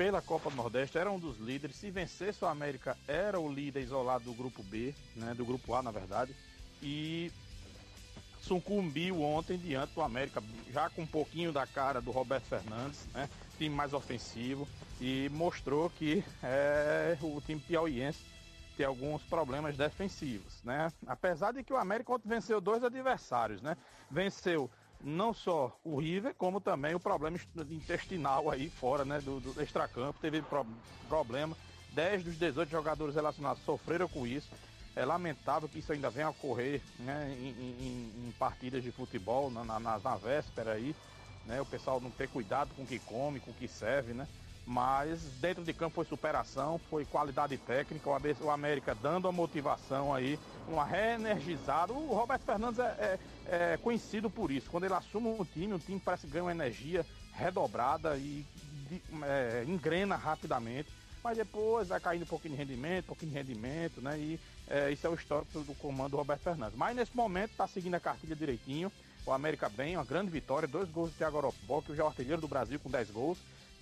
pela Copa do Nordeste, era um dos líderes. Se vencesse o América, era o líder isolado do grupo B, né? Do grupo A, na verdade. E sucumbiu ontem diante do América, já com um pouquinho da cara do Roberto Fernandes, né? Time mais ofensivo e mostrou que é, o time piauiense tem alguns problemas defensivos, né? Apesar de que o América ontem venceu dois adversários, né? Venceu não só o River, como também o problema intestinal aí fora, né? Do, do extracampo, teve pro, problema. 10 dos 18 jogadores relacionados sofreram com isso. É lamentável que isso ainda venha a ocorrer né, em, em, em partidas de futebol, na, na, na, véspera aí, né? O pessoal não ter cuidado com o que come, com o que serve, né? Mas dentro de campo foi superação, foi qualidade técnica, o América dando a motivação aí, uma reenergizada. O Roberto Fernandes é, é, é conhecido por isso. Quando ele assume um time, o time parece que ganha uma energia redobrada e de, é, engrena rapidamente. Mas depois vai caindo um pouquinho de rendimento, um pouquinho de rendimento, né? E é, isso é o histórico do comando do Roberto Fernandes. Mas nesse momento está seguindo a cartilha direitinho. O América bem, uma grande vitória, dois gols de Thiago Aropó, que é o artilheiro do Brasil com 10 gols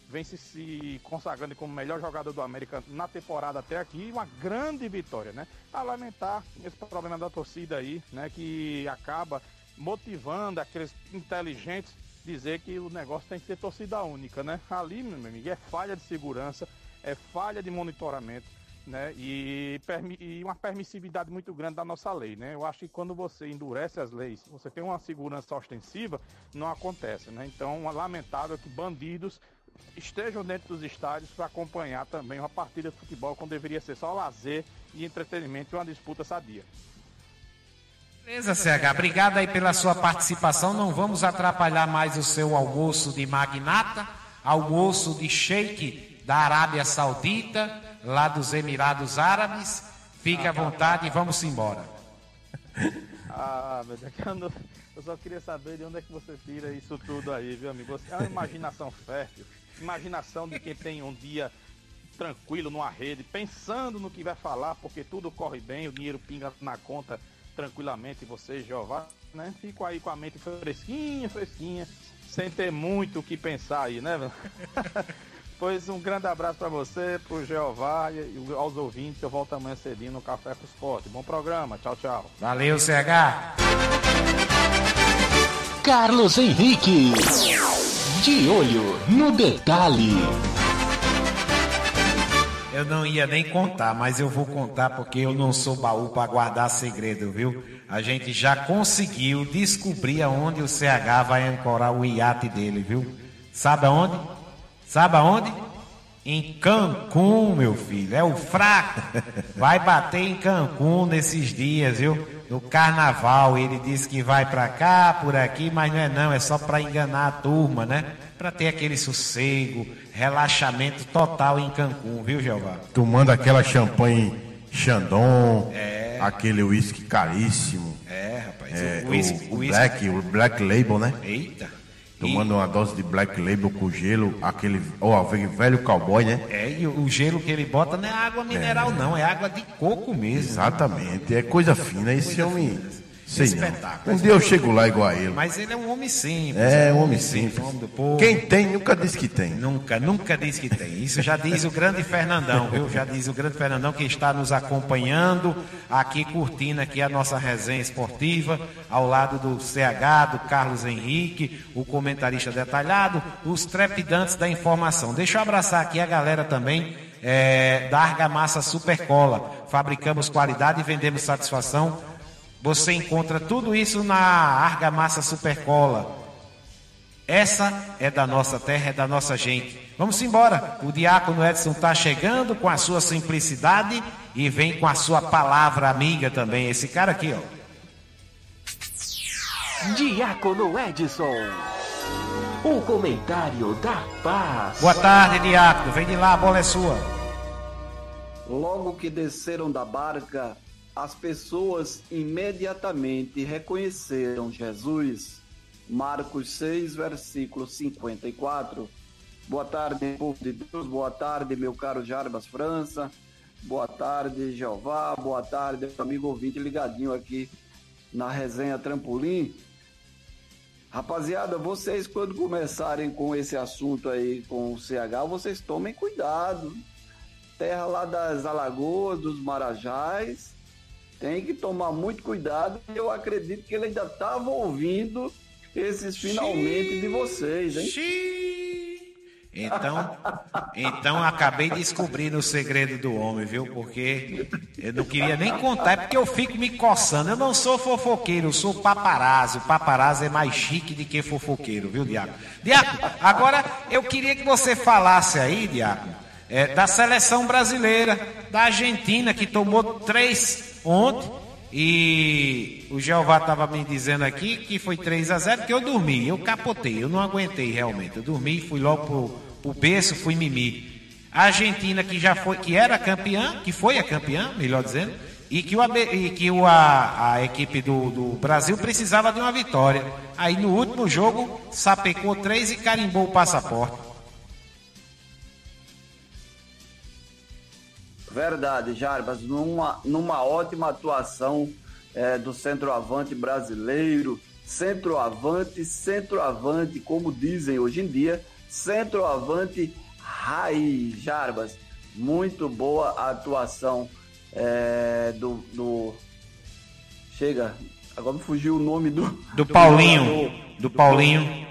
vem se, se consagrando como melhor jogador do América na temporada até aqui, uma grande vitória, né? A lamentar esse problema da torcida aí, né? Que acaba motivando aqueles inteligentes dizer que o negócio tem que ser torcida única, né? Ali, meu amigo, é falha de segurança, é falha de monitoramento. né? E, e, uma permissividade muito grande da nossa lei, né? Eu acho que quando você endurece as leis, você tem uma segurança ostensiva, não acontece, né? Então, é lamentável que bandidos estejam dentro dos estádios para acompanhar também uma partida de futebol quando deveria ser só lazer e entretenimento e uma disputa sadia. Beleza, CH. Obrigado aí pela sua participação. Não vamos atrapalhar mais o seu almoço de magnata, almoço de sheik da Arábia Saudita lá dos Emirados Árabes. Fique à vontade e vamos embora. Ah, meu Deus, eu, não, eu só queria saber de onde é que você tira isso tudo aí, viu, amigo? Você é uma imaginação fértil, imaginação de quem tem um dia tranquilo numa rede, pensando no que vai falar, porque tudo corre bem, o dinheiro pinga na conta tranquilamente, você, Jeová, né? Fico aí com a mente fresquinha, fresquinha, sem ter muito o que pensar aí, né? Pois um grande abraço para você, pro Jeová e aos ouvintes. Eu volto amanhã cedinho no Café com Esporte. Bom programa. Tchau, tchau. Valeu, CH. Carlos Henrique. De olho no detalhe. Eu não ia nem contar, mas eu vou contar porque eu não sou baú para guardar segredo, viu? A gente já conseguiu descobrir aonde o CH vai ancorar o iate dele, viu? Sabe aonde? Sabe aonde? Em Cancún, meu filho. É o fraco. Vai bater em Cancún nesses dias, viu? No carnaval. Ele disse que vai pra cá, por aqui, mas não é não. É só pra enganar a turma, né? Pra ter aquele sossego, relaxamento total em Cancún, viu, Jeová? Tomando aquela champanhe Chandon. É. Aquele uísque caríssimo. É, rapaz. É, o, whisky, o, o, Black, o Black Label, né? Eita. Tomando uma dose de Black Label com gelo, aquele ó, velho cowboy, né? É, e o gelo que ele bota não é água mineral, é. não, é água de coco mesmo. Exatamente, é coisa fina. Esse homem. Sei espetáculo. Um dia eu chego lá igual a ele. Mas ele é um homem simples. É, um homem simples. Quem tem, nunca diz que tem. Nunca, nunca diz que tem. Isso já diz o grande Fernandão, viu? Já diz o grande Fernandão que está nos acompanhando, aqui curtindo aqui a nossa resenha esportiva, ao lado do CH, do Carlos Henrique, o comentarista detalhado, os trepidantes da informação. Deixa eu abraçar aqui a galera também é, da Argamassa Supercola. Fabricamos qualidade e vendemos satisfação você encontra tudo isso na Argamassa Supercola. Essa é da nossa terra, é da nossa gente. Vamos embora. O diácono Edson está chegando com a sua simplicidade e vem com a sua palavra amiga também. Esse cara aqui, ó. Diácono Edson. O comentário da paz. Boa tarde, diácono. Vem de lá, a bola é sua. Logo que desceram da barca, as pessoas imediatamente reconheceram Jesus. Marcos 6, versículo 54. Boa tarde, povo de Deus. Boa tarde, meu caro Jarbas França. Boa tarde, Jeová. Boa tarde, amigo ouvinte ligadinho aqui na resenha Trampolim. Rapaziada, vocês quando começarem com esse assunto aí com o CH, vocês tomem cuidado. Terra lá das Alagoas, dos Marajás, tem que tomar muito cuidado. Eu acredito que ele ainda estava ouvindo esses finalmente de vocês, hein? Então, então acabei descobrindo o segredo do homem, viu? Porque eu não queria nem contar, é porque eu fico me coçando. Eu não sou fofoqueiro, eu sou paparazzo. Paparazzo é mais chique do que fofoqueiro, viu, Diaco? Diaco, agora eu queria que você falasse aí, Diaco, é, da seleção brasileira, da Argentina, que tomou três ontem e o Jeová estava me dizendo aqui que foi 3 a 0 que eu dormi, eu capotei, eu não aguentei realmente. Eu dormi, fui logo pro, pro berço, fui mimir. A Argentina que já foi, que era campeã, que foi a campeã, melhor dizendo, e que, o, e que o, a, a equipe do, do Brasil precisava de uma vitória. Aí no último jogo, sapecou três e carimbou o passaporte. Verdade, Jarbas, numa, numa ótima atuação é, do centroavante brasileiro, centroavante, centroavante, como dizem hoje em dia, centroavante raiz, Jarbas. Muito boa a atuação é, do, do. Chega, agora me fugiu o nome do. Do, do Paulinho. Do, do Paulinho.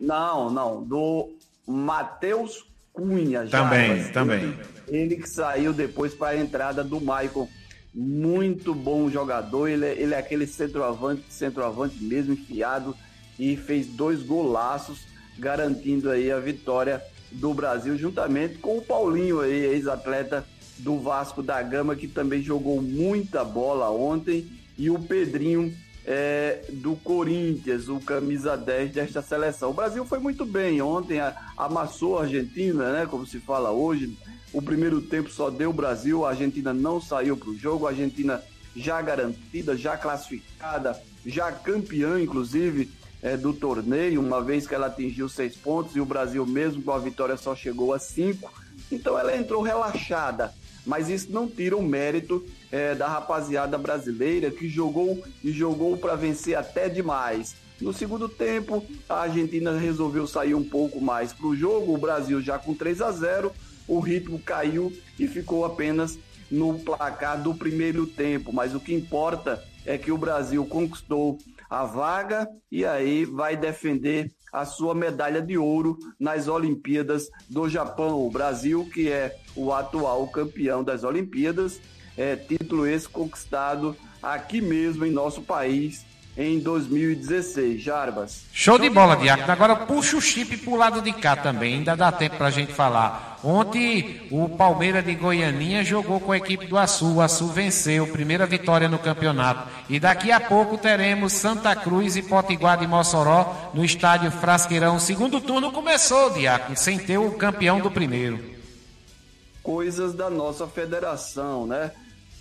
Não, não, do Matheus Cunha. Também, Jarbas. também. Ele que saiu depois para a entrada do Maicon. Muito bom jogador, ele é, ele é aquele centroavante, centroavante mesmo, enfiado, e fez dois golaços, garantindo aí a vitória do Brasil, juntamente com o Paulinho aí, ex-atleta do Vasco da Gama, que também jogou muita bola ontem, e o Pedrinho é, do Corinthians, o camisa 10 desta seleção. O Brasil foi muito bem ontem, a- amassou a Argentina, né, como se fala hoje. O primeiro tempo só deu o Brasil, a Argentina não saiu para o jogo, a Argentina já garantida, já classificada, já campeã, inclusive, é, do torneio, uma vez que ela atingiu seis pontos e o Brasil, mesmo com a vitória, só chegou a cinco. Então ela entrou relaxada, mas isso não tira o mérito é, da rapaziada brasileira que jogou e jogou para vencer até demais. No segundo tempo, a Argentina resolveu sair um pouco mais para o jogo, o Brasil já com 3 a 0 o ritmo caiu e ficou apenas no placar do primeiro tempo. Mas o que importa é que o Brasil conquistou a vaga e aí vai defender a sua medalha de ouro nas Olimpíadas do Japão. O Brasil, que é o atual campeão das Olimpíadas, é, título esse conquistado aqui mesmo em nosso país em 2016. Jarbas. Show de bola, Diácono. Agora puxa o chip pro lado de cá também, ainda dá tempo pra gente falar. Ontem o Palmeiras de Goianinha jogou com a equipe do Açu. O Açu venceu, primeira vitória no campeonato. E daqui a pouco teremos Santa Cruz e Potiguar de Mossoró no estádio Frasqueirão. O segundo turno começou, Diácono, sem ter o campeão do primeiro. coisas da nossa federação, né?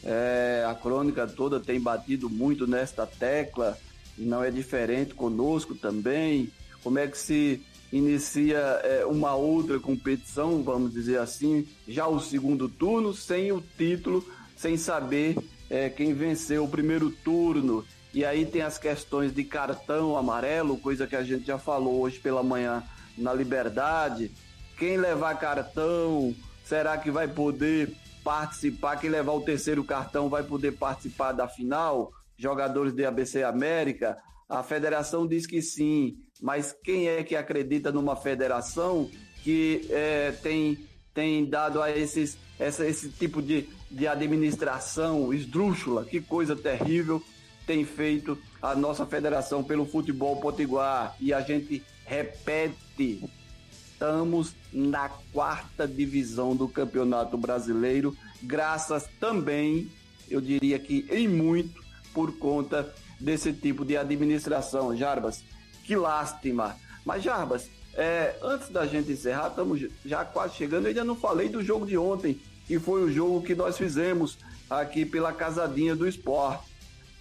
É, a crônica toda tem batido muito nesta tecla, e não é diferente conosco também. Como é que se inicia é, uma outra competição, vamos dizer assim, já o segundo turno, sem o título, sem saber é, quem venceu o primeiro turno. E aí tem as questões de cartão amarelo, coisa que a gente já falou hoje pela manhã na Liberdade. Quem levar cartão, será que vai poder participar? Quem levar o terceiro cartão vai poder participar da final? Jogadores de ABC América? A federação diz que sim, mas quem é que acredita numa federação que é, tem, tem dado a esses, essa, esse tipo de, de administração esdrúxula? Que coisa terrível tem feito a nossa federação pelo futebol potiguar. E a gente repete estamos na quarta divisão do Campeonato Brasileiro, graças também, eu diria que em muito, por conta desse tipo de administração. Jarbas, que lástima. Mas, Jarbas, é, antes da gente encerrar, estamos já quase chegando, eu ainda não falei do jogo de ontem, que foi o jogo que nós fizemos aqui pela Casadinha do Esporte,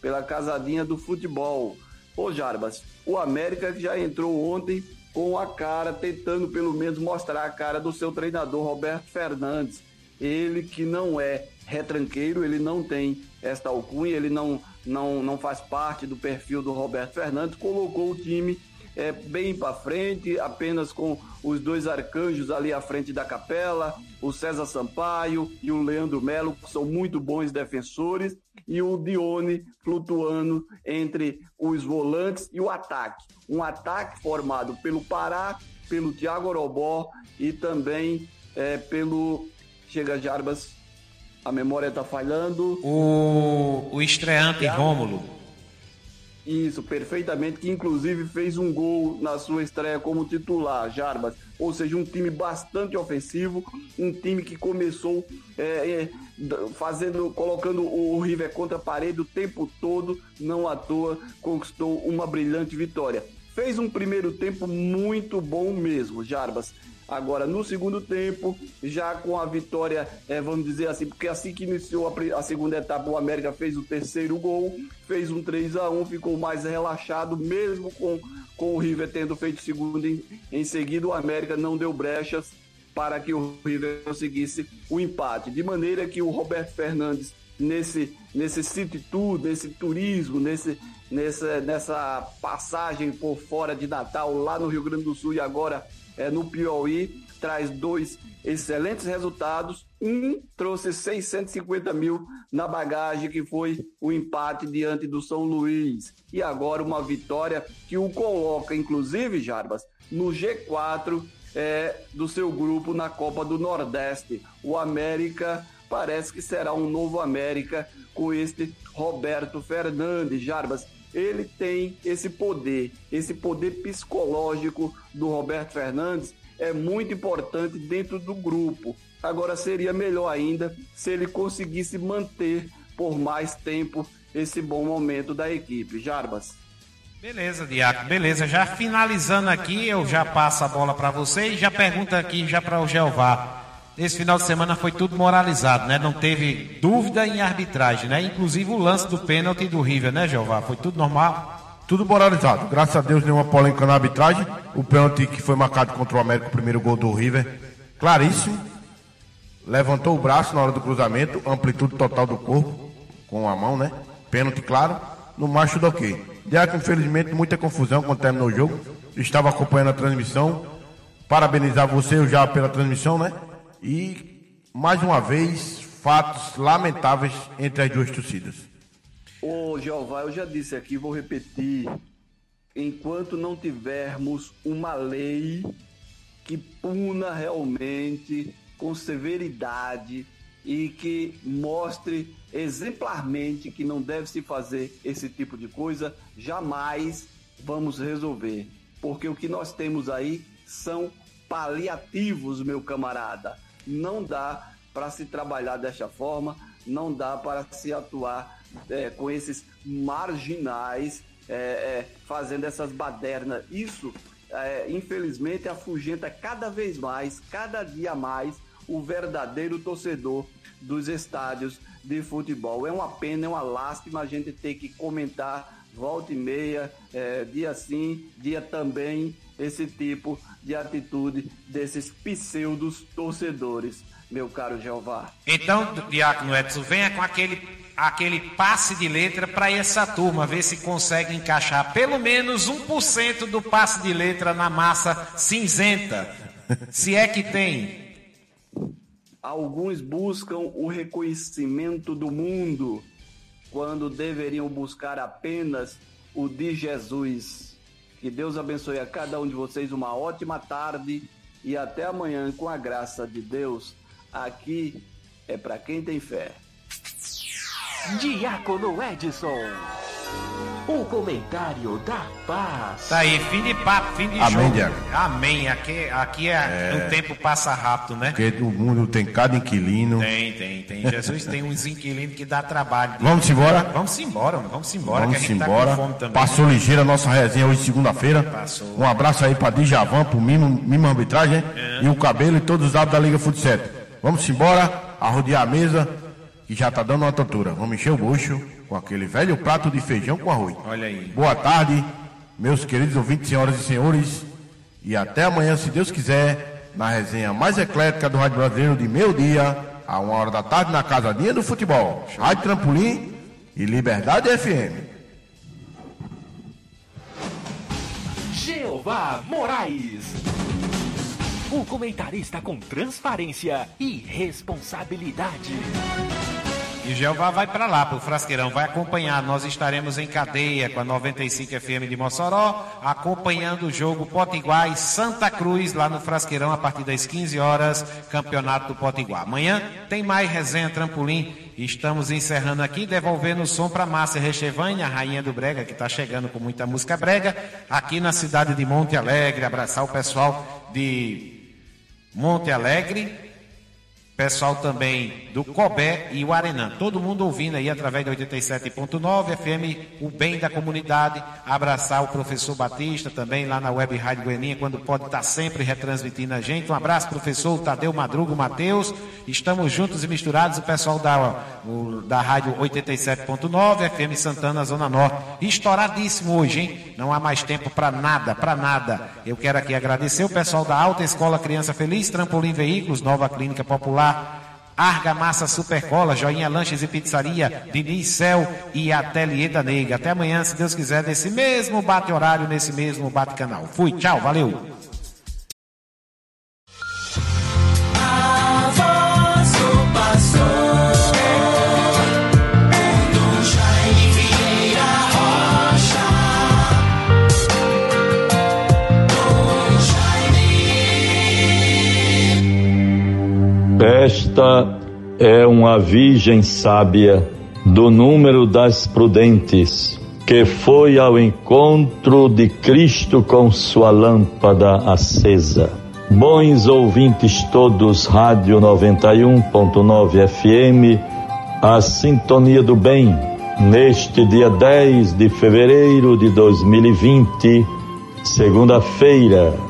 pela Casadinha do Futebol. Ô, Jarbas, o América que já entrou ontem com a cara, tentando pelo menos mostrar a cara do seu treinador Roberto Fernandes. Ele que não é retranqueiro, ele não tem esta alcunha, ele não, não, não faz parte do perfil do Roberto Fernandes, colocou o time é, bem para frente, apenas com os dois arcanjos ali à frente da capela, o César Sampaio e o Leandro Melo, que são muito bons defensores, e o Dione flutuando entre os volantes e o ataque. Um ataque formado pelo Pará, pelo Thiago Orobó e também é, pelo. Chega Jarbas, a memória está falhando. O, o estreante Rômulo. Isso, perfeitamente, que inclusive fez um gol na sua estreia como titular, Jarbas. Ou seja, um time bastante ofensivo, um time que começou é, é, fazendo, colocando o River contra a parede o tempo todo, não à toa conquistou uma brilhante vitória. Fez um primeiro tempo muito bom mesmo, Jarbas. Agora, no segundo tempo, já com a vitória, é, vamos dizer assim, porque assim que iniciou a, a, segunda etapa, o América fez o terceiro gol, fez um 3 a 1 ficou mais relaxado, mesmo com, com o River tendo feito segundo em, em seguida, o América não deu brechas para que o River conseguisse o empate. De maneira que o Roberto Fernandes, nesse, nesse city tour, nesse turismo, nesse, nessa, nessa passagem por fora de Natal, lá no Rio Grande do Sul e agora é, no Piauí, traz dois excelentes resultados. Um trouxe 650 mil na bagagem, que foi o empate diante do São Luís. E agora uma vitória que o coloca, inclusive, Jarbas, no G4, é, do seu grupo na Copa do Nordeste. O América parece que será um novo América com este Roberto Fernandes. Jarbas, ele tem esse poder, esse poder psicológico do Roberto Fernandes é muito importante dentro do grupo. Agora seria melhor ainda se ele conseguisse manter por mais tempo esse bom momento da equipe. Jarbas. Beleza, Diaco, beleza. Já finalizando aqui, eu já passo a bola para você e já pergunta aqui já para o Jeová. Esse final de semana foi tudo moralizado, né? Não teve dúvida em arbitragem, né? Inclusive o lance do pênalti do River, né, Jeová? Foi tudo normal? Tudo moralizado. Graças a Deus, nenhuma polêmica na arbitragem. O pênalti que foi marcado contra o América, o primeiro gol do River, claríssimo. Levantou o braço na hora do cruzamento, amplitude total do corpo, com a mão, né? Pênalti, claro. No macho do quê? Diaco, infelizmente, muita confusão quando terminou o jogo. Estava acompanhando a transmissão. Parabenizar você já pela transmissão, né? E, mais uma vez, fatos lamentáveis entre as duas torcidas. Ô, Jeová, eu já disse aqui, vou repetir. Enquanto não tivermos uma lei que puna realmente com severidade e que mostre exemplarmente que não deve se fazer esse tipo de coisa, jamais vamos resolver. Porque o que nós temos aí são paliativos, meu camarada. Não dá para se trabalhar desta forma, não dá para se atuar é, com esses marginais, é, é, fazendo essas badernas. Isso, é, infelizmente, afugenta cada vez mais, cada dia mais, o verdadeiro torcedor dos estádios de futebol. É uma pena, é uma lástima a gente ter que comentar volta e meia, é, dia sim, dia também, esse tipo de atitude desses pseudos torcedores, meu caro Jeová. Então, Diácono Edson, venha com aquele, aquele passe de letra para essa turma, ver se consegue encaixar pelo menos 1% do passe de letra na massa cinzenta. se é que tem. Alguns buscam o reconhecimento do mundo quando deveriam buscar apenas o de Jesus. Que Deus abençoe a cada um de vocês uma ótima tarde e até amanhã com a graça de Deus. Aqui é para quem tem fé. Diácono Edson. O comentário da paz. Tá aí, fim de papo, fim de Amém, jogo. Diaco. Amém. Aqui, aqui é, É. o tempo passa rápido, né? Porque o mundo tem cada inquilino. Tem, tem, tem. Jesus tem uns inquilinos que dá trabalho. Vamos embora? Vamos embora, vamos embora, Vamos que a gente embora. tá com fome também. Passou ligeira a nossa resenha hoje, segunda-feira. Passou. Um abraço aí pra Djavan, pro Mimo, Mimo Arbitragem, É. e o Cabelo e todos os dados da Liga Futsal. Vamos embora, arrodear a mesa, que já tá dando uma tortura. Vamos encher o bucho com aquele velho prato de feijão com arroz. Olha aí. Boa tarde, meus queridos ouvintes, senhoras e senhores. E até amanhã, se Deus quiser, na resenha mais eclética do Rádio Brasileiro de meio-dia, a uma hora da tarde, na Casadinha do Futebol. Rádio Trampolim e Liberdade FM. Jeová Moraes. O comentarista com transparência e responsabilidade. E Jeová vai para lá, pro Frasqueirão, vai acompanhar. Nós estaremos em cadeia com a 95 FM de Mossoró, acompanhando o jogo Potiguar e Santa Cruz lá no Frasqueirão a partir das 15 horas, Campeonato do Potiguar. Amanhã tem mais resenha trampolim. Estamos encerrando aqui, devolvendo o som para Márcia Rechevane, a rainha do Brega, que está chegando com muita música brega, aqui na cidade de Monte Alegre. Abraçar o pessoal de Monte Alegre, pessoal também do Cobé e o Arenã. Todo mundo ouvindo aí através da 87.9 FM, o bem da comunidade. Abraçar o professor Batista também lá na Web Rádio Goianinha, quando pode estar sempre retransmitindo a gente. Um abraço, professor Tadeu Madrugo, Matheus. Estamos juntos e misturados, o pessoal da, o- da Rádio 87.9 FM Santana, Zona Norte. Estouradíssimo hoje, hein? Não há mais tempo para nada, para nada. Eu quero aqui agradecer o pessoal da Alta Escola Criança Feliz, Trampolim Veículos, Nova Clínica Popular, Argamassa Supercola, Joinha Lanches e Pizzaria, Diniz Cel e Ateliê da Neiga. Até amanhã, se Deus quiser, nesse mesmo bate-horário, nesse mesmo bate-canal. Fui, tchau, valeu. Esta é uma virgem sábia do número das prudentes, que foi ao encontro de Cristo com sua lâmpada acesa. Bons ouvintes todos, Rádio 91.9 FM, a sintonia do bem, neste dia 10 de fevereiro de 2020, segunda-feira